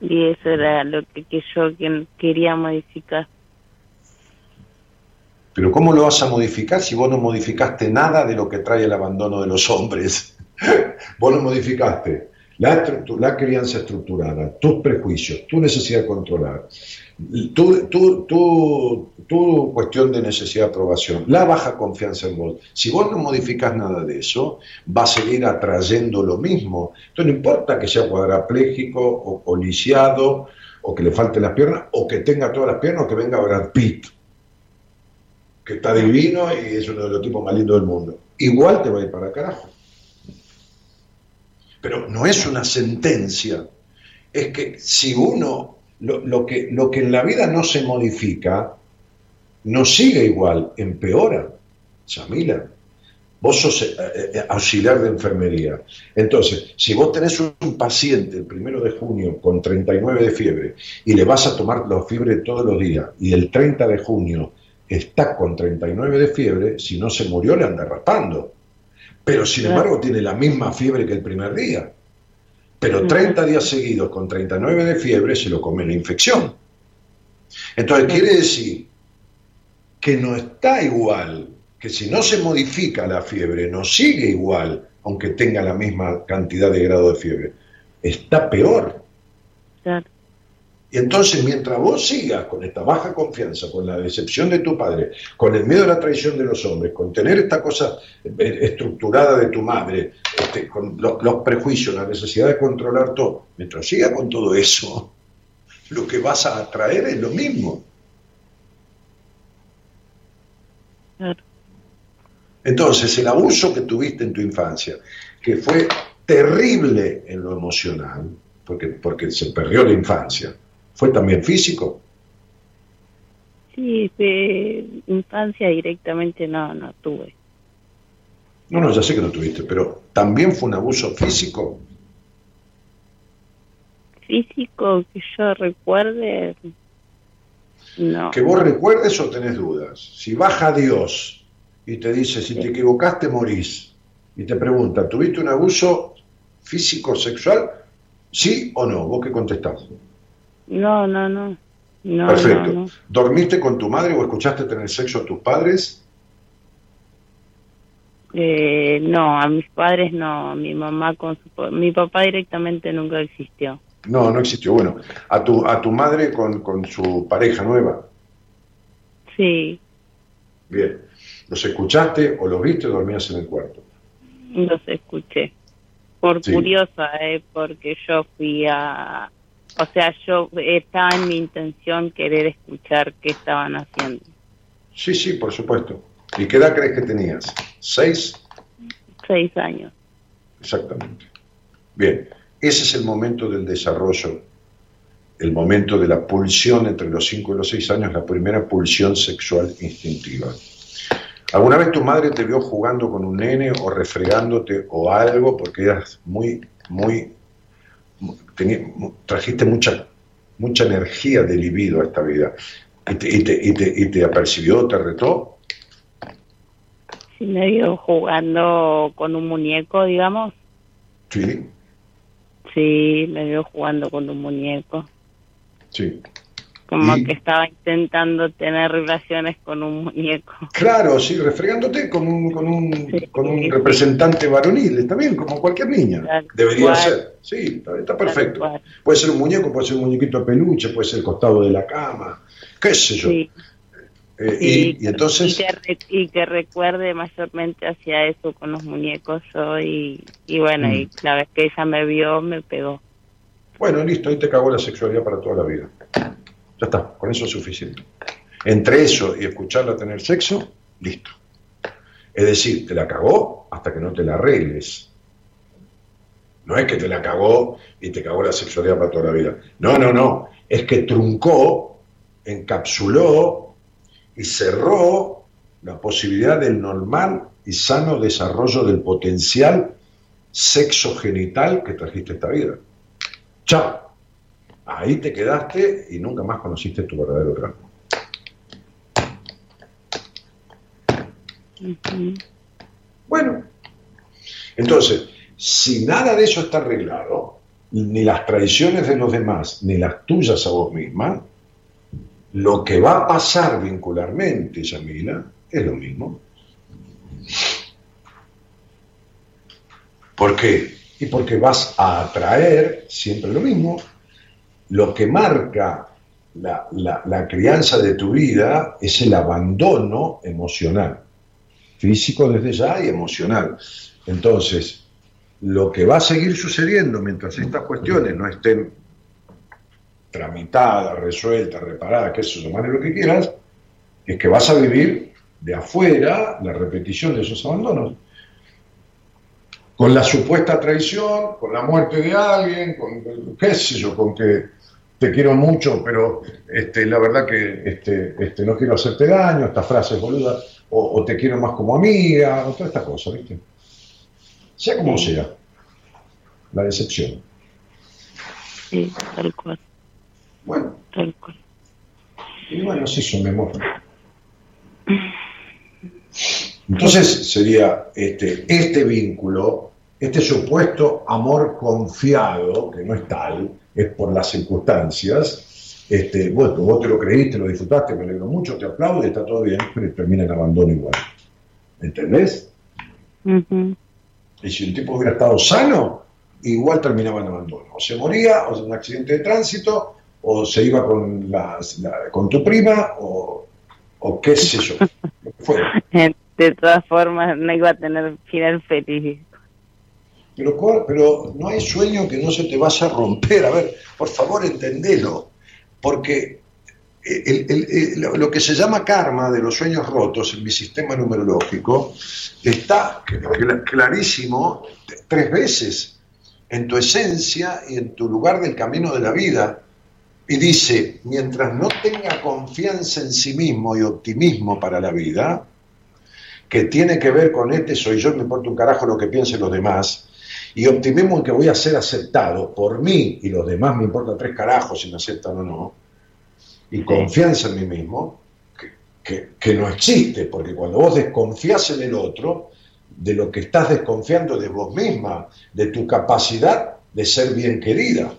Y eso era lo que, que yo quería modificar. Pero ¿cómo lo vas a modificar si vos no modificaste nada de lo que trae el abandono de los hombres? vos no modificaste la, la crianza estructurada, tus prejuicios, tu necesidad de controlar, tu, tu, cuestión de necesidad de aprobación, la baja confianza en vos. Si vos no modificás nada de eso, va a seguir atrayendo lo mismo. Entonces no importa que sea cuadraplégico o, o o que le falten las piernas, o que tenga todas las piernas, o que venga Brad Pitt que está divino y es uno de los tipos más lindos del mundo. Igual te va a ir para carajo. Pero no es una sentencia. Es que si uno, lo, que, lo que en la vida no se modifica, no sigue igual, empeora. Samila, vos sos eh, eh, auxiliar de enfermería. Entonces, si vos tenés un paciente el primero de junio con 39 de fiebre y le vas a tomar la fiebre todos los días y el 30 de junio está con 39 de fiebre, si no se murió le anda raspando. Pero sin embargo tiene la misma fiebre que el primer día. Pero 30 días seguidos con 39 de fiebre se lo come la infección. Entonces quiere decir que no está igual, que si no se modifica la fiebre, no sigue igual, aunque tenga la misma cantidad de grado de fiebre. Está peor. Claro. Y entonces, mientras vos sigas con esta baja confianza, con la decepción de tu padre, con el miedo a la traición de los hombres, con tener esta cosa eh, estructurada de tu madre, este, con los prejuicios, la necesidad de controlar todo, mientras sigas con todo eso, lo que vas a atraer es lo mismo. Entonces, el abuso que tuviste en tu infancia, que fue terrible en lo emocional, porque, porque se perdió la infancia, ¿Fue también físico? Sí, de infancia directamente no, no tuve. No, no, ya sé que no tuviste, pero ¿también fue un abuso físico? Físico que yo recuerde, no. ¿Que vos recuerdes o tenés dudas? Si baja Dios y te dice, si te equivocaste, morís, y te pregunta, ¿tuviste un abuso físico, sexual? ¿Sí o no? ¿Vos qué contestás? No, no, no. Perfecto. ¿Dormiste con tu madre o escuchaste tener sexo a tus padres? Eh, no, a mis padres no, mi mamá con su, mi papá directamente nunca existió. No, no existió. Bueno, a tu a tu madre con, con su pareja nueva. Sí. Bien. ¿Los escuchaste o los viste o dormías en el cuarto? Los escuché. Por curiosa, eh, porque yo fui a, o sea, yo estaba en mi intención querer escuchar qué estaban haciendo. Sí, sí, por supuesto. ¿Y qué edad crees que tenías? ¿Seis? Seis años. Exactamente. Bien, ese es el momento del desarrollo, el momento de la pulsión entre los cinco y los seis años, la primera pulsión sexual instintiva. ¿Alguna vez tu madre te vio jugando con un nene o refregándote o algo porque eras muy, muy trajiste mucha, mucha energía de libido a esta vida. ¿Y te, y te, y te, y te apercibió, te retó? Sí, me vio jugando con un muñeco, digamos. Sí. Sí, me vio jugando con un muñeco. Sí como que estaba intentando tener relaciones con un muñeco. Claro, sí, refregándote con un, con un, con un representante varonil, está bien, como cualquier niña. Debería ser, sí, está, perfecto. Puede ser un muñeco, puede ser un muñequito de peluche, puede ser el costado de la cama, qué sé yo. Eh, y, entonces... Y que, recuerde mayormente hacia eso con los muñecos hoy, y, bueno, y mm. la vez que ella me vio, me pegó. Bueno, listo, ahí te cagó la sexualidad para toda la vida. Ya está, con eso es suficiente. Entre eso y escucharla tener sexo, listo. Es decir, te la cagó hasta que no te la arregles. No es que te la cagó y te cagó la sexualidad para toda la vida. No, no, no. Es que truncó, encapsuló y cerró la posibilidad del normal y sano desarrollo del potencial sexo genital que trajiste esta vida. Chao. Ahí te quedaste y nunca más conociste tu verdadero drama. Bueno, entonces, si nada de eso está arreglado, ni las traiciones de los demás, ni las tuyas a vos misma, lo que va a pasar vincularmente, Yamila, es lo mismo. ¿Por qué? Y porque vas a atraer siempre lo mismo, lo que marca la, crianza de tu vida es el abandono emocional, físico desde ya y emocional. Entonces, lo que va a seguir sucediendo mientras estas cuestiones no estén tramitadas, resueltas, reparadas, que eso, llamarle lo que quieras, es que vas a vivir de afuera la repetición de esos abandonos. Con la supuesta traición, con la muerte de alguien, con qué sé yo, con que te quiero mucho, pero este, la verdad que este, este, no quiero hacerte daño, estas frases boludas, o, te quiero más como amiga, o toda esta cosa, ¿viste? Sea como sea, la decepción. Sí, tal cual. Bueno. Tal cual. Y bueno, es eso, mi amor. Entonces sería este, este vínculo, este supuesto amor confiado, que no es tal, es por las circunstancias. Este, bueno, vos te lo creíste, lo disfrutaste, me alegro mucho, te aplaudo, está todo bien, pero termina en abandono igual. ¿Entendés? Y si un tipo hubiera estado sano, igual terminaba en abandono. O se moría, o en un accidente de tránsito, o se iba con, la, con tu prima, o, o qué sé yo. De todas formas, no iba a tener final feliz. Pero, pero no hay sueño que no se te vaya a romper. A ver, por favor, entendelo. Porque lo que se llama karma de los sueños rotos en mi sistema numerológico está clarísimo tres veces en tu esencia y en tu lugar del camino de la vida. Y dice, mientras no tenga confianza en sí mismo y optimismo para la vida, que tiene que ver con este soy yo, me importa un carajo lo que piensen los demás, y optimismo en que voy a ser aceptado por mí y los demás, me importa tres carajos si me aceptan o no, y confianza en mí mismo, que, que, no existe, porque cuando vos desconfías en el otro, de lo que estás desconfiando de vos misma, de tu capacidad de ser bien querida.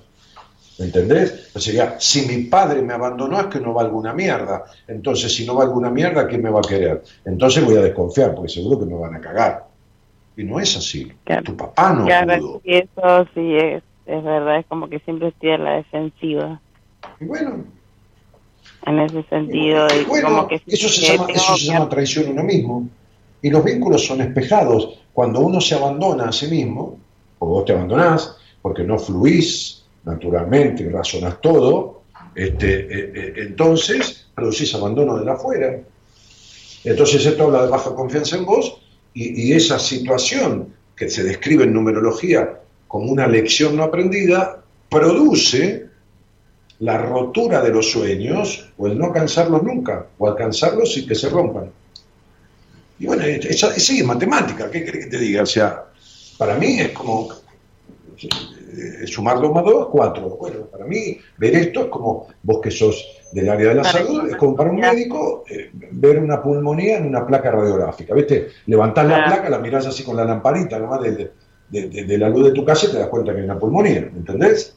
¿Entendés? O sea, si mi padre me abandonó es que no va alguna mierda. Entonces, si no va alguna mierda, ¿quién me va a querer? Entonces voy a desconfiar, porque seguro que me van a cagar. Y no es así. Tu papá no claro, Eso sí es, es verdad, es como que siempre estoy a la defensiva. Y bueno. En ese sentido. como que eso se llama, eso se llama traición a uno mismo. Y los vínculos son espejados. Cuando uno se abandona a sí mismo, o vos te abandonás, porque no fluís naturalmente y razonás todo, este, eh, eh, entonces producís abandono de la afuera. Entonces esto habla de baja confianza en vos y, esa situación que se describe en numerología como una lección no aprendida, produce la rotura de los sueños o el no alcanzarlos nunca, o alcanzarlos y que se rompan. Y bueno, esa, es matemática, ¿qué querés que te diga? O sea, para mí es como eh, sumar dos más dos, cuatro. Bueno, para mí ver esto es como vos que sos del área de la salud, es como para un médico eh, ver una pulmonía en una placa radiográfica, ¿viste? Levantás la placa, la mirás así con la lamparita nomás de, de, la luz de tu casa y te das cuenta que hay una pulmonía, ¿entendés?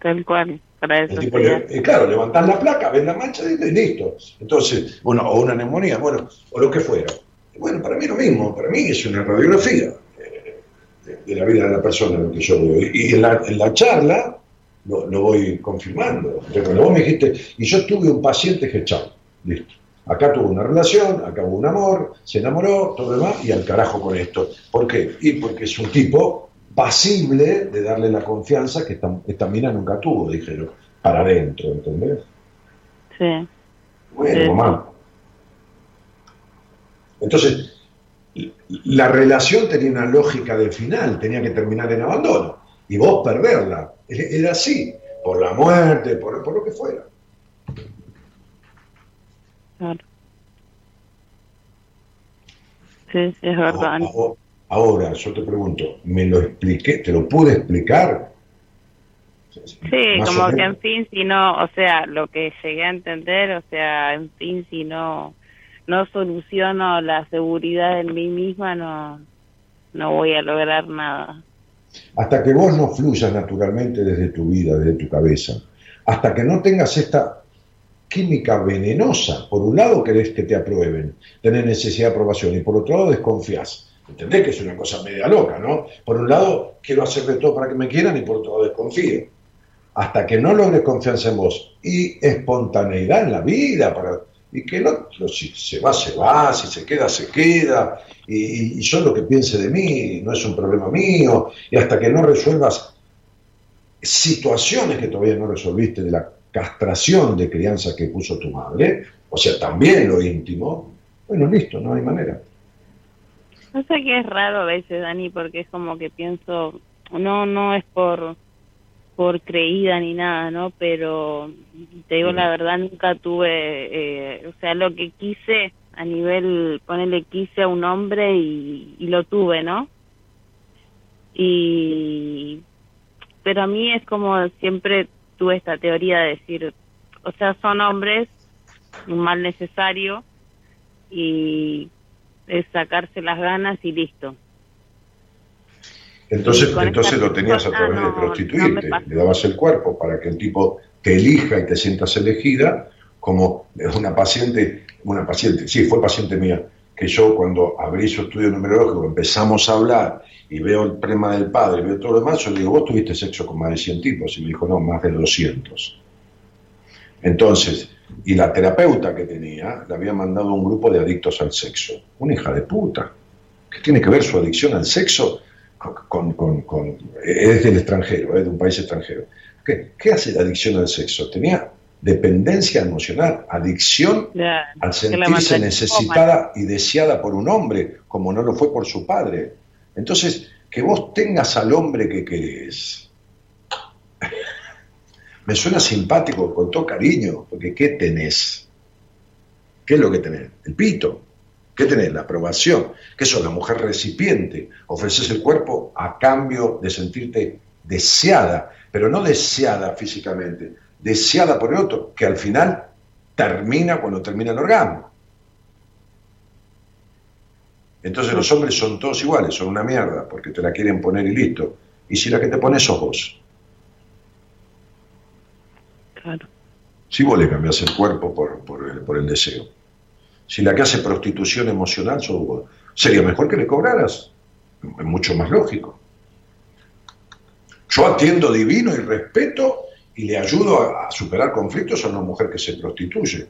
Tal cual, para eso. Eh, claro, levantás la placa, ves la mancha y, listo. Entonces, bueno, o una neumonía, bueno, o lo que fuera. Bueno, para mí lo mismo, para mí es una radiografía eh, de, la vida de la persona, lo que yo veo. Y en la, en la charla lo, voy confirmando. Pero vos me dijiste, y yo tuve un paciente que chao, listo. Acá tuvo una relación, acá hubo un amor, se enamoró, todo lo demás, y al carajo con esto. ¿Por qué? Y porque es un tipo pasible de darle la confianza que esta, esta mina nunca tuvo, dijeron, para adentro, ¿entendés? Sí. Bueno, mamá. Entonces, la relación tenía una lógica del final, tenía que terminar en abandono, y vos perderla. Era así, por la muerte, por, por lo que fuera. Claro. Sí, es verdad. Ahora, yo te pregunto, ¿me lo expliqué? ¿Te lo pude explicar? Sí, como que en fin, si no, o sea, lo que llegué a entender, o sea, en fin, si no, no soluciono la seguridad en mí misma, no, no voy a lograr nada. Hasta que vos no fluyas naturalmente desde tu vida, desde tu cabeza, hasta que no tengas esta química venenosa, por un lado querés que te aprueben, tenés necesidad de aprobación, y por otro lado desconfías. Entendés que es una cosa media loca, ¿no? Por un lado quiero hacer de todo para que me quieran y por otro lado desconfío. Hasta que no logres confianza en vos y espontaneidad en la vida, para, y que el otro si se va, se va, si se queda, se queda, y, yo lo que piense de mí no es un problema mío, y hasta que no resuelvas situaciones que todavía no resolviste de la castración de crianza que puso tu madre, o sea, también lo íntimo, Bueno, listo, no hay manera. No sé que es raro a veces, Dani, porque es como que pienso, no, no es por por creída ni nada, ¿no? Pero te digo la verdad, nunca tuve, eh, o sea, lo que quise a nivel, ponerle quise a un hombre y, y lo tuve, ¿no? Y, pero a mí es como siempre tuve esta teoría de decir, o sea, son hombres, un mal necesario, y es sacarse las ganas y listo. Entonces, entonces lo tenías a través de prostituirte, le dabas el cuerpo para que el tipo te elija y te sientas elegida, como una paciente, una paciente, sí, fue paciente mía, que yo cuando abrí su estudio numerológico empezamos a hablar y veo el problema del padre, veo todo lo demás, yo le digo, vos tuviste sexo con más de 100 tipos, y me dijo, no, más de 200. Entonces, y la terapeuta que tenía le había mandado un grupo de adictos al sexo. Una hija de puta. ¿Qué tiene que ver su adicción al sexo con... con, es del extranjero, es de un país extranjero. ¿Qué, ¿Qué, hace la adicción al sexo? Tenía dependencia emocional, adicción al sentirse necesitada y deseada por un hombre, como no lo fue por su padre. Entonces, que vos tengas al hombre que querés me suena simpático, con todo cariño, porque ¿qué tenés? ¿Qué es lo que tenés? El pito. ¿Qué tenés? La aprobación. ¿Qué sos? La mujer recipiente. Ofreces el cuerpo a cambio de sentirte deseada, pero no deseada físicamente, deseada por el otro, que al final termina cuando termina el orgasmo. Entonces los hombres son todos iguales, son una mierda, porque te la quieren poner y listo. Y si la que te pones sos vos. Si vos le cambiás el cuerpo por, el, deseo. Si la que hace prostitución emocional sería mejor que le cobraras. Es mucho más lógico. Yo atiendo divino y respeto y le ayudo a, superar conflictos a una mujer que se prostituye.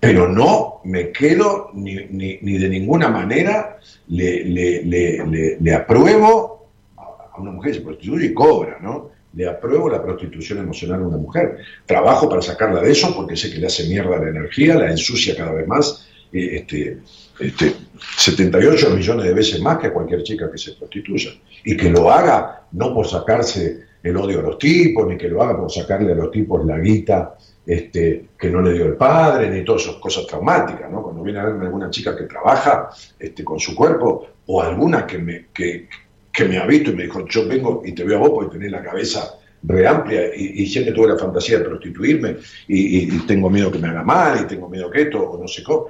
Pero no me quedo ni, de ninguna manera le, le, apruebo a una mujer que se prostituye y cobra, ¿no? le apruebo la prostitución emocional a una mujer. Trabajo para sacarla de eso porque sé que le hace mierda la energía, la ensucia cada vez más. Este, este, 78 millones de veces más que a cualquier chica que se prostituya. Y que lo haga no por sacarse el odio a los tipos, ni que lo haga por sacarle a los tipos la guita este, que no le dio el padre, ni todas esas cosas traumáticas. ¿no? Cuando viene a verme alguna chica que trabaja este, con su cuerpo, o alguna que me, que, que me ha visto y me dijo, yo vengo y te veo a vos porque tenés la cabeza re amplia y, siempre tuve la fantasía de prostituirme y, tengo miedo que me haga mal y tengo miedo que esto o no sé cómo.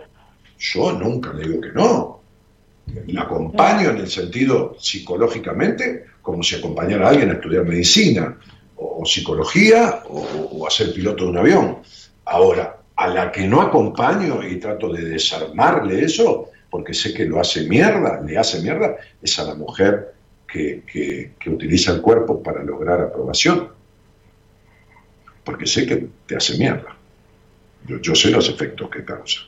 Yo nunca le digo que no. La acompaño en el sentido psicológicamente como si acompañara a alguien a estudiar medicina o, psicología o, o a ser piloto de un avión. Ahora, a la que no acompaño y trato de desarmarle eso, porque sé que lo hace mierda, le hace mierda, es a la mujer que, utiliza el cuerpo para lograr aprobación. Porque sé que te hace mierda. Yo, sé los efectos que causa.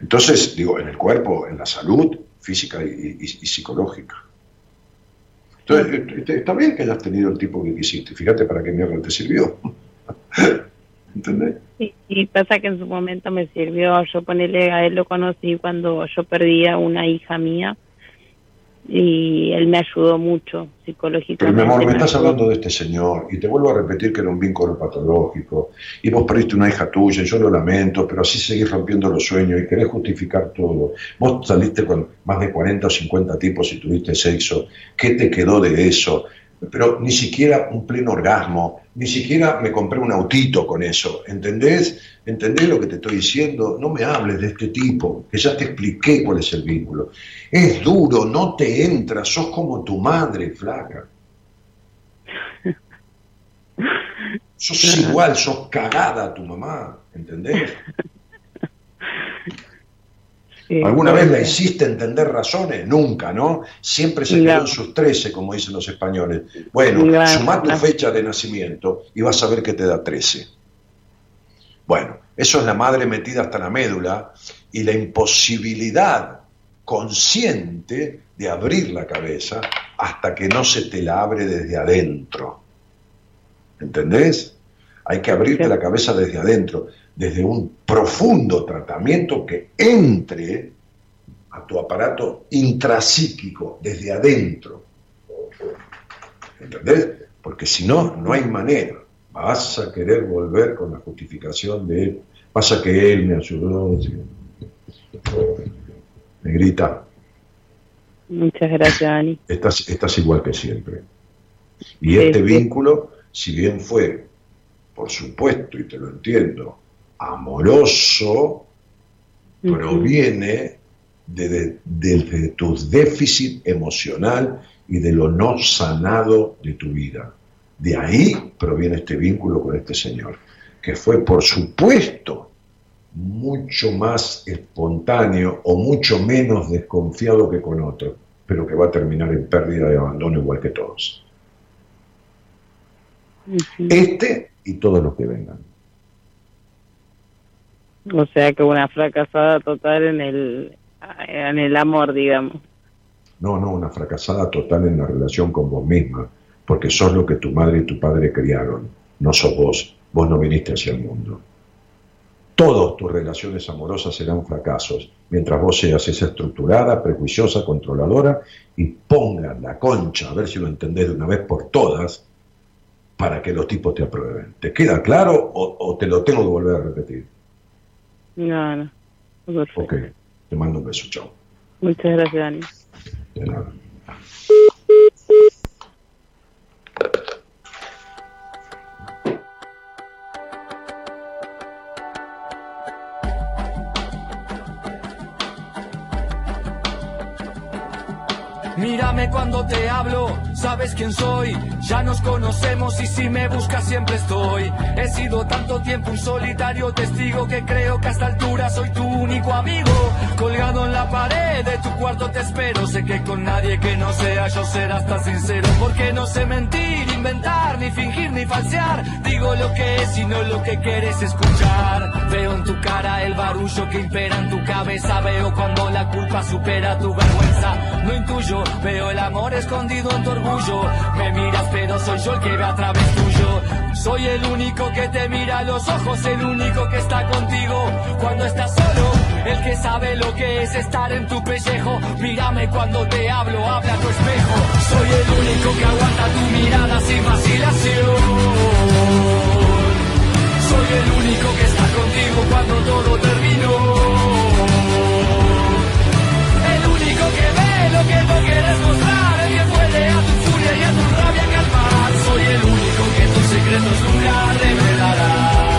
Entonces, digo, en el cuerpo, en la salud física y, psicológica. Entonces, este, está bien que hayas tenido el tipo que quisiste. Fíjate para qué mierda te sirvió. ¿Entendés? Sí, y pasa que en su momento me sirvió. Yo ponerle a él lo conocí cuando yo perdía una hija mía y él me ayudó mucho psicológicamente. Pero mi amor, me estás hablando de este señor y te vuelvo a repetir que era un vínculo patológico y vos perdiste una hija tuya y yo lo lamento, pero así seguís rompiendo los sueños y querés justificar todo. Vos saliste con más de 40 o 50 tipos y tuviste sexo. ¿Qué te quedó de eso? Pero ni siquiera un pleno orgasmo, ni siquiera me compré un autito con eso, ¿entendés? ¿Entendés lo que te estoy diciendo? No me hables de este tipo, que ya te expliqué cuál es el vínculo. Es duro, no te entra, sos como tu madre, flaca. Sos igual, sos cagada a tu mamá, ¿entendés? ¿Alguna vez la hiciste entender razones? Nunca, ¿no? Siempre se quedó en sus trece, como dicen los españoles. Bueno, suma tu fecha de nacimiento y vas a ver que te da trece. Bueno, eso es la madre metida hasta la médula y la imposibilidad consciente de abrir la cabeza hasta que no se te la abre desde adentro. ¿Entendés? Hay que abrirte la cabeza desde adentro. Desde un profundo tratamiento que entre a tu aparato intrapsíquico, desde adentro. ¿Entendés? Porque si no, no hay manera. Vas a querer volver con la justificación de él. Pasa que él me ayudó. Me grita. Muchas gracias, Dani. Estás, estás igual que siempre. Y este vínculo, si bien fue, por supuesto, y te lo entiendo, amoroso, proviene de, de, tu déficit emocional y de lo no sanado de tu vida. De ahí proviene este vínculo con este señor, que fue, por supuesto, mucho más espontáneo o mucho menos desconfiado que con otro, pero que va a terminar en pérdida y abandono igual que todos. Este y todos los que vengan. O sea que una fracasada total en el, en el amor, digamos. No, no, una fracasada total en la relación con vos misma, porque sos lo que tu madre y tu padre criaron, no sos vos, vos no viniste hacia el mundo. Todas tus relaciones amorosas serán fracasos, mientras vos seas esa estructurada, prejuiciosa, controladora y pongan la concha, a ver si lo entendés de una vez por todas, para que los tipos te aprueben. ¿Te queda claro o, te lo tengo que volver a repetir? No, no. Ok, te mando un beso, chao. Muchas gracias, Dani. De nada. Mírame cuando te hablo, sabes quién soy, ya nos conocemos y si me buscas siempre estoy. He sido tanto tiempo un solitario testigo que creo que a esta altura soy tu único amigo. Colgado en la pared de tu cuarto te espero, sé que con nadie que no sea yo serás tan sincero, porque no sé mentir, inventar, ni fingir, ni falsear. Digo lo que es y no lo que quieres escuchar. Veo en tu cara el barullo que impera en tu cabeza, veo cuando la culpa supera tu vergüenza. No intuyo Veo el amor escondido en tu orgullo. Me miras, pero soy yo el que ve a través tuyo. Soy el único que te mira a los ojos, el único que está contigo cuando estás solo. El que sabe lo que es estar en tu pellejo. Mírame cuando te hablo, habla tu espejo. Soy el único que aguanta tu mirada sin vacilación. Soy el único que está contigo cuando todo terminó. Lo que no quieres mostrar, el que puede a tu furia y a tu rabia calmar. Soy el único que tus secretos nunca revelará.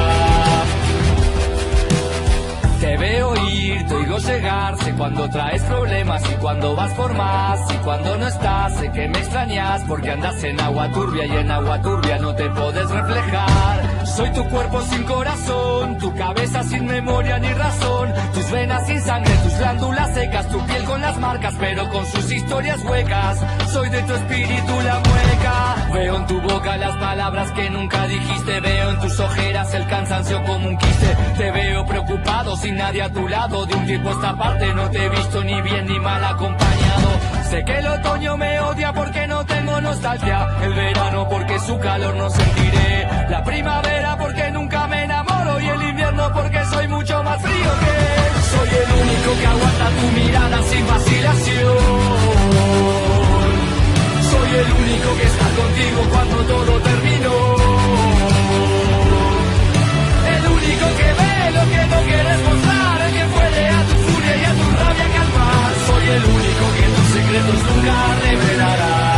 Veo ir, te oigo llegar, sé cuando traes problemas y cuando vas por más. Y cuando no estás, sé que me extrañas porque andas en agua turbia y en agua turbia no te puedes reflejar. Soy tu cuerpo sin corazón, tu cabeza sin memoria ni razón, tus venas sin sangre, tus glándulas secas, tu piel con las marcas, pero con sus historias huecas. Soy de tu espíritu la mueca. Veo en tu boca las palabras que nunca dijiste, veo en tus ojeras el cansancio como un quiste. Te veo preocupado sin nadie a tu lado, de un tiempo esta parte no te he visto ni bien ni mal acompañado. Sé que el otoño me odia porque no tengo nostalgia, el verano porque su calor no sentiré, la primavera porque nunca me enamoro y el invierno porque soy mucho más frío que él. Soy el único que aguanta tu mirada sin vacilación. Soy el único que está contigo cuando todo terminó. El único que ve lo que no quieres mostrar, el que puede a tu furia y a tu rabia calmar. Soy el único que tus secretos nunca revelará.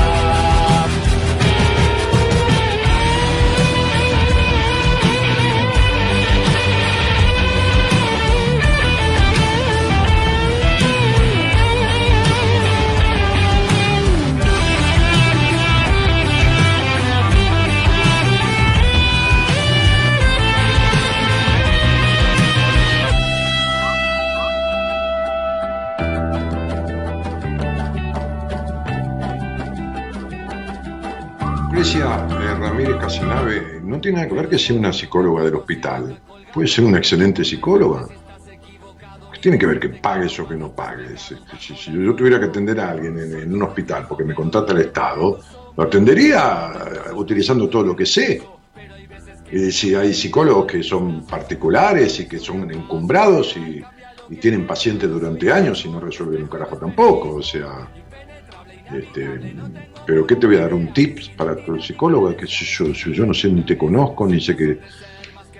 Lucrecia eh, Ramírez Casanave no tiene nada que ver que sea una psicóloga del hospital. Puede ser una excelente psicóloga. ¿Qué tiene que ver que pagues o que no pagues? Este, si, yo tuviera que atender a alguien en, un hospital porque me contrata el Estado, lo atendería eh, utilizando todo lo que sé. Es decir, hay psicólogos que son particulares y que son encumbrados y, y tienen pacientes durante años y no resuelven un carajo tampoco. O sea, este, pero ¿qué te voy a dar? ¿Un tips para tu psicólogo? Que yo, yo, no sé ni te conozco, ni sé que...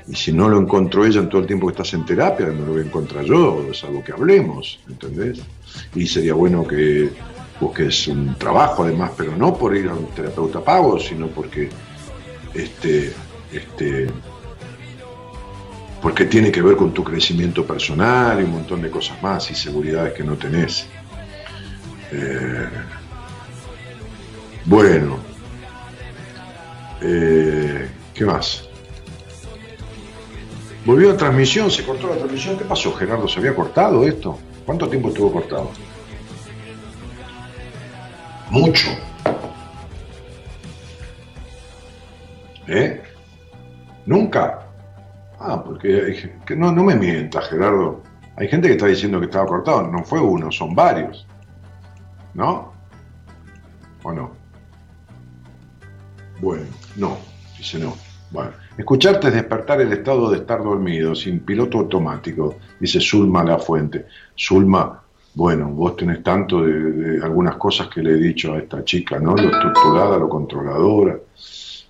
Y si no lo encontró ella en todo el tiempo que estás en terapia, no lo voy a encontrar yo, es algo que hablemos, ¿entendés? Y sería bueno que busques un trabajo además, pero no por ir a un terapeuta pago, sino porque este, este, porque tiene que ver con tu crecimiento personal y un montón de cosas más y seguridades que no tenés. Eh, bueno, eh, ¿qué más? Volvió la transmisión, se cortó la transmisión. ¿Qué pasó, Gerardo? ¿Se había cortado esto? ¿Cuánto tiempo estuvo cortado? Mucho. ¿Eh? ¿Nunca? Ah, porque que no, no me mientas, Gerardo. Hay gente que está diciendo que estaba cortado. No fue uno, son varios. ¿No? ¿O no? Bueno, no, dice no. Bueno, escucharte es despertar el estado de estar dormido, sin piloto automático, dice Zulma La Fuente. Zulma, bueno, vos tenés tanto de, algunas cosas que le he dicho a esta chica, ¿no? Lo estructurada, lo controladora.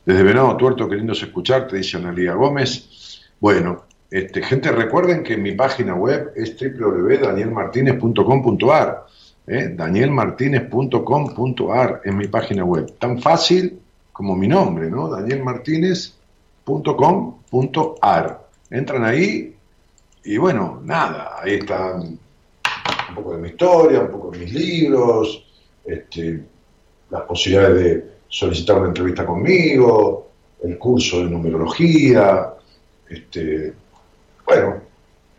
Desde Venado Tuerto, queriendo escucharte, dice Analia Gómez. Bueno, este, gente, recuerden que mi página web es www.danielmartinez.com.ar. ¿eh? Danielmartinez.com.ar es mi página web. Tan fácil como mi nombre, ¿no? danielmartinez.com.ar. Entran ahí y bueno, nada, ahí están un poco de mi historia, un poco de mis libros, este, las posibilidades de solicitar una entrevista conmigo, el curso de numerología, este, bueno,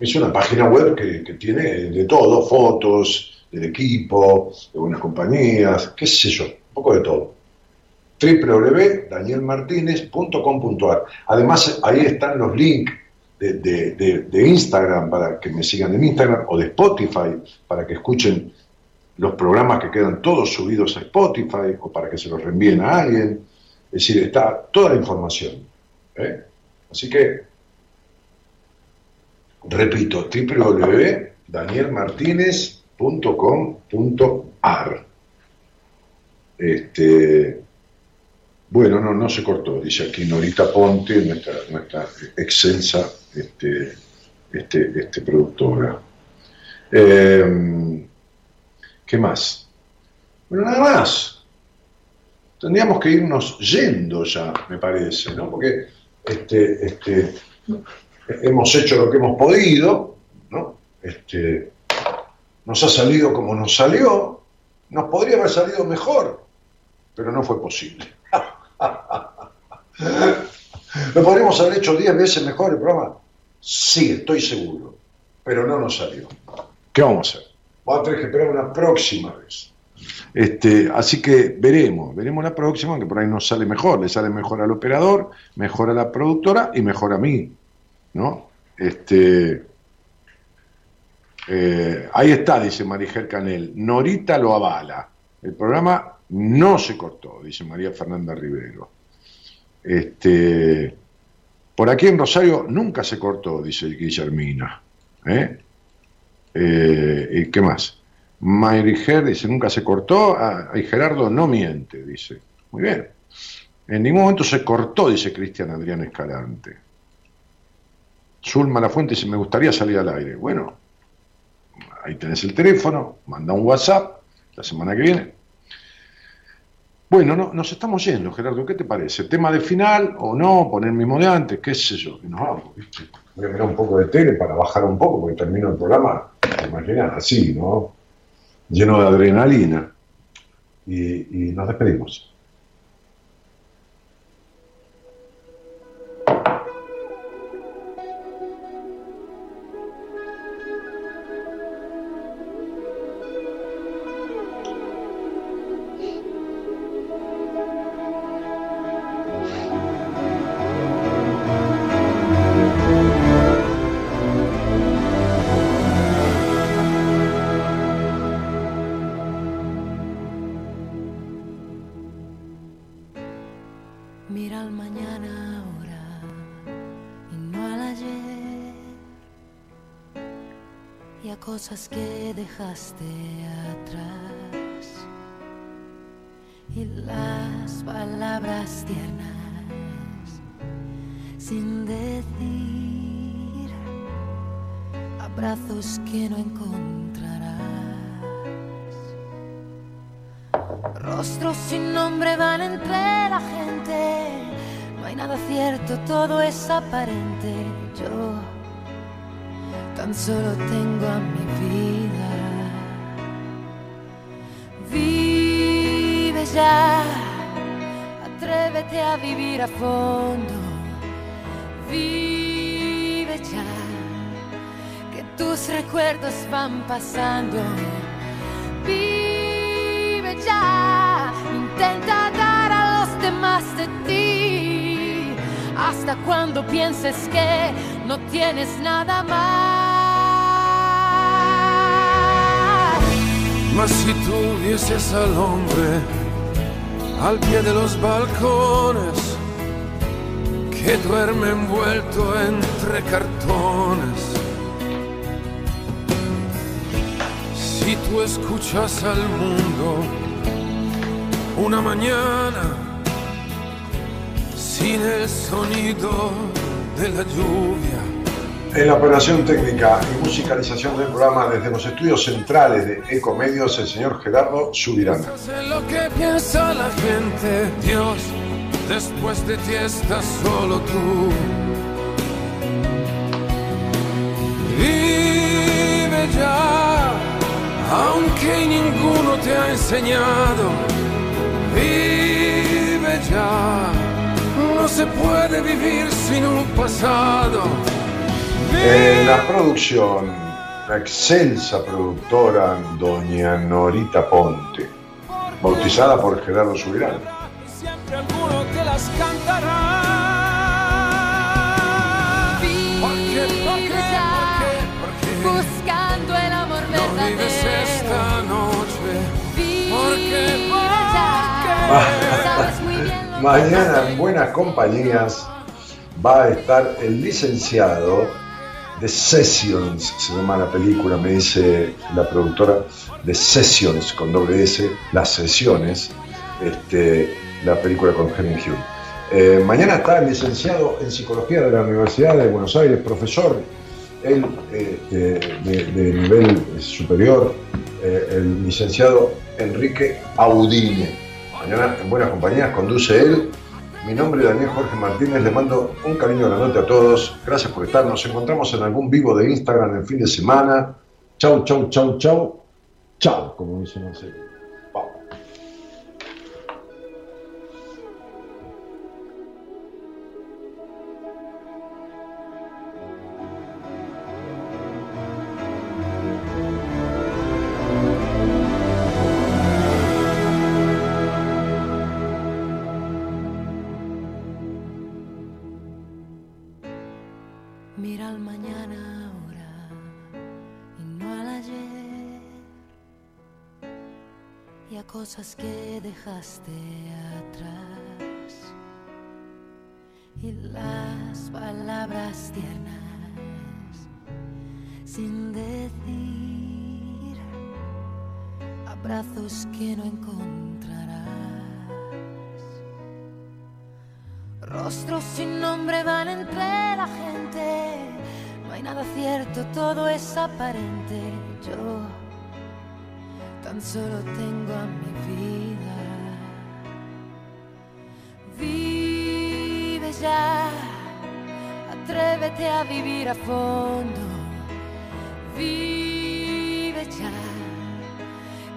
es una página web que, que tiene de todo, fotos del equipo, de buenas compañías, qué sé yo, un poco de todo www.danielmartinez.com.ar. Además, ahí están los links de, Instagram para que me sigan en Instagram o de Spotify para que escuchen los programas que quedan todos subidos a Spotify o para que se los reenvíen a alguien. Es decir, está toda la información. ¿eh? Así que, repito, www.danielmartinez.com.ar. Este, bueno, no, no se cortó, dice aquí Norita Ponte, nuestra, nuestra excelsa este, este, este productora. Em, ¿Qué más? Bueno, nada más. Tendríamos que irnos yendo ya, me parece, ¿no? Porque este, este, hemos hecho lo que hemos podido, ¿no? Este, nos ha salido como nos salió, nos podría haber salido mejor, pero no fue posible. ¿Lo podríamos haber hecho 10 veces mejor el programa? Sí, estoy seguro, pero no nos salió. ¿Qué vamos a hacer? Vamos a tener que esperar una próxima vez. Este, así que veremos, veremos la próxima, que por ahí nos sale mejor, le sale mejor al operador, mejor a la productora y mejor a mí, ¿no? Este, eh, ahí está, dice Marigel Canel, Norita lo avala. El programa no se cortó, dice María Fernanda Rivero. Este, por aquí en Rosario nunca se cortó, dice Guillermina. ¿eh? Eh, y qué más? Mayriger dice, nunca se cortó. Ah, y Gerardo no miente, dice. Muy bien. En ningún momento se cortó, dice Cristian Adrián Escalante. Zulma La Fuente dice, me gustaría salir al aire. Bueno, ahí tenés el teléfono, manda un WhatsApp la semana que viene, bueno, no, nos estamos yendo, Gerardo, ¿qué te parece? ¿Tema de final o no? ¿Poner el mismo de antes? ¿Qué sé yo? Vamos. Voy a mirar un poco de tele para bajar un poco, porque termino el programa, te imaginas, así, ¿no? Lleno de adrenalina. y, y nos despedimos. Cosas que dejaste atrás. Y las palabras tiernas sin decir, abrazos que no encontrarás, rostros sin nombre van entre la gente, no hay nada cierto, todo es aparente. Solo tengo a mi vida. Vive ya, atrévete a vivir a fondo. Vive ya, que tus recuerdos van pasando. Vive ya, intenta dar a los demás de ti. Hasta cuando pienses que no tienes nada más. Mas si tuvieses al hombre al pie de los balcones que duerme envuelto entre cartones, si tú escuchas al mundo una mañana sin el sonido de la lluvia, En la operación técnica y musicalización del programa desde los estudios centrales de Ecomedios, el señor Gerardo Subirana. Lo que piensa la gente, Dios, después de ti estás solo tú. Vive ya, aunque ninguno te ha enseñado. Vive ya, no se puede vivir sin un pasado. En la producción, la excelsa productora Doña Norita Ponte, bautizada por Gerardo Subirán. Siempre. Buscando el amor No verdadero. esta noche. Mañana en Buenas Compañías va a estar el licenciado de Sessions, se llama la película, me dice la productora de Sessions con doble S, las sesiones, este, la película con Henry Hugh. Eh, mañana está el licenciado en psicología de la Universidad de Buenos Aires, profesor, él de- de nivel superior, eh, el licenciado Enrique Audine. Mañana en Buenas Compañías conduce él. Mi nombre es Daniel Jorge Martínez, le mando un cariño grandote a todos. Gracias por estar. Nos encontramos en algún vivo de Instagram el fin de semana. Chau, chau, chau, chau. Chau, como dice Marcelo. Cosas que dejaste atrás. Y las palabras tiernas sin decir. Abrazos que no encontrarás. Rostros sin nombre van entre la gente. No hay nada cierto, todo es aparente. Yo tan solo tengo a mi vida. Vive ya, atrévete a vivir a fondo. Vive ya,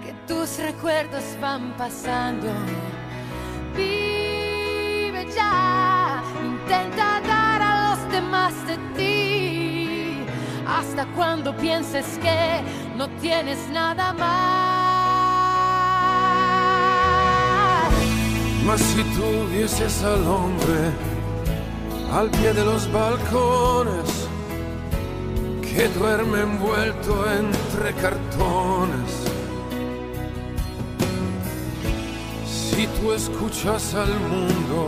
que tus recuerdos van pasando. Vive ya, intenta dar a los demás de ti. Hasta cuando pienses que no tienes nada más. Mas si tuvieses al hombre al pie de los balcones que duerme envuelto entre cartones, si tú escuchas al mundo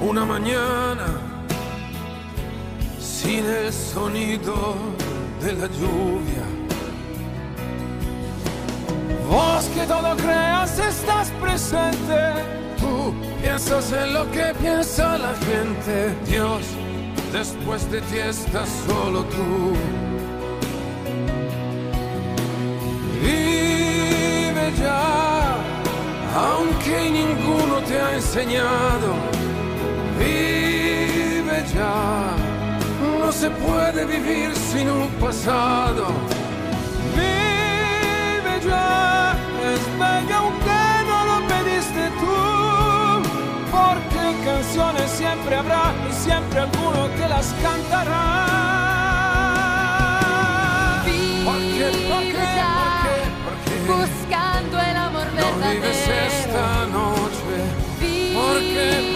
una mañana sin el sonido de la lluvia. Vos que todo creas estás presente. Tú piensas en lo que piensa la gente. Dios, después de ti estás solo tú. Vive ya, aunque ninguno te ha enseñado. Vive ya, no se puede vivir sin un pasado. salva aunque no lo pediste tú, porque canciones siempre habrá y siempre alguno te las cantará. Porque, buscando el amor no. Vives esta noche. Porque,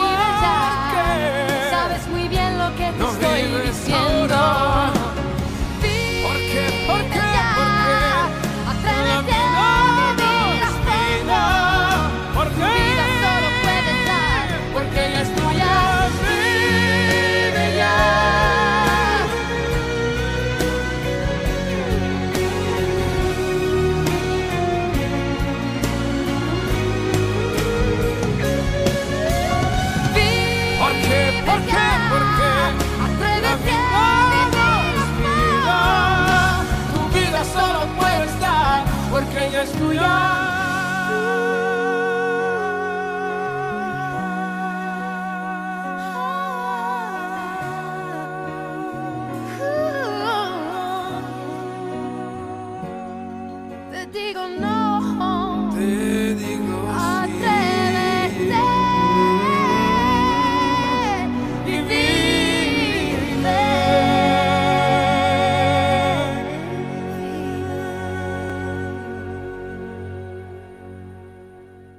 sabes muy bien lo que te no. Ahora.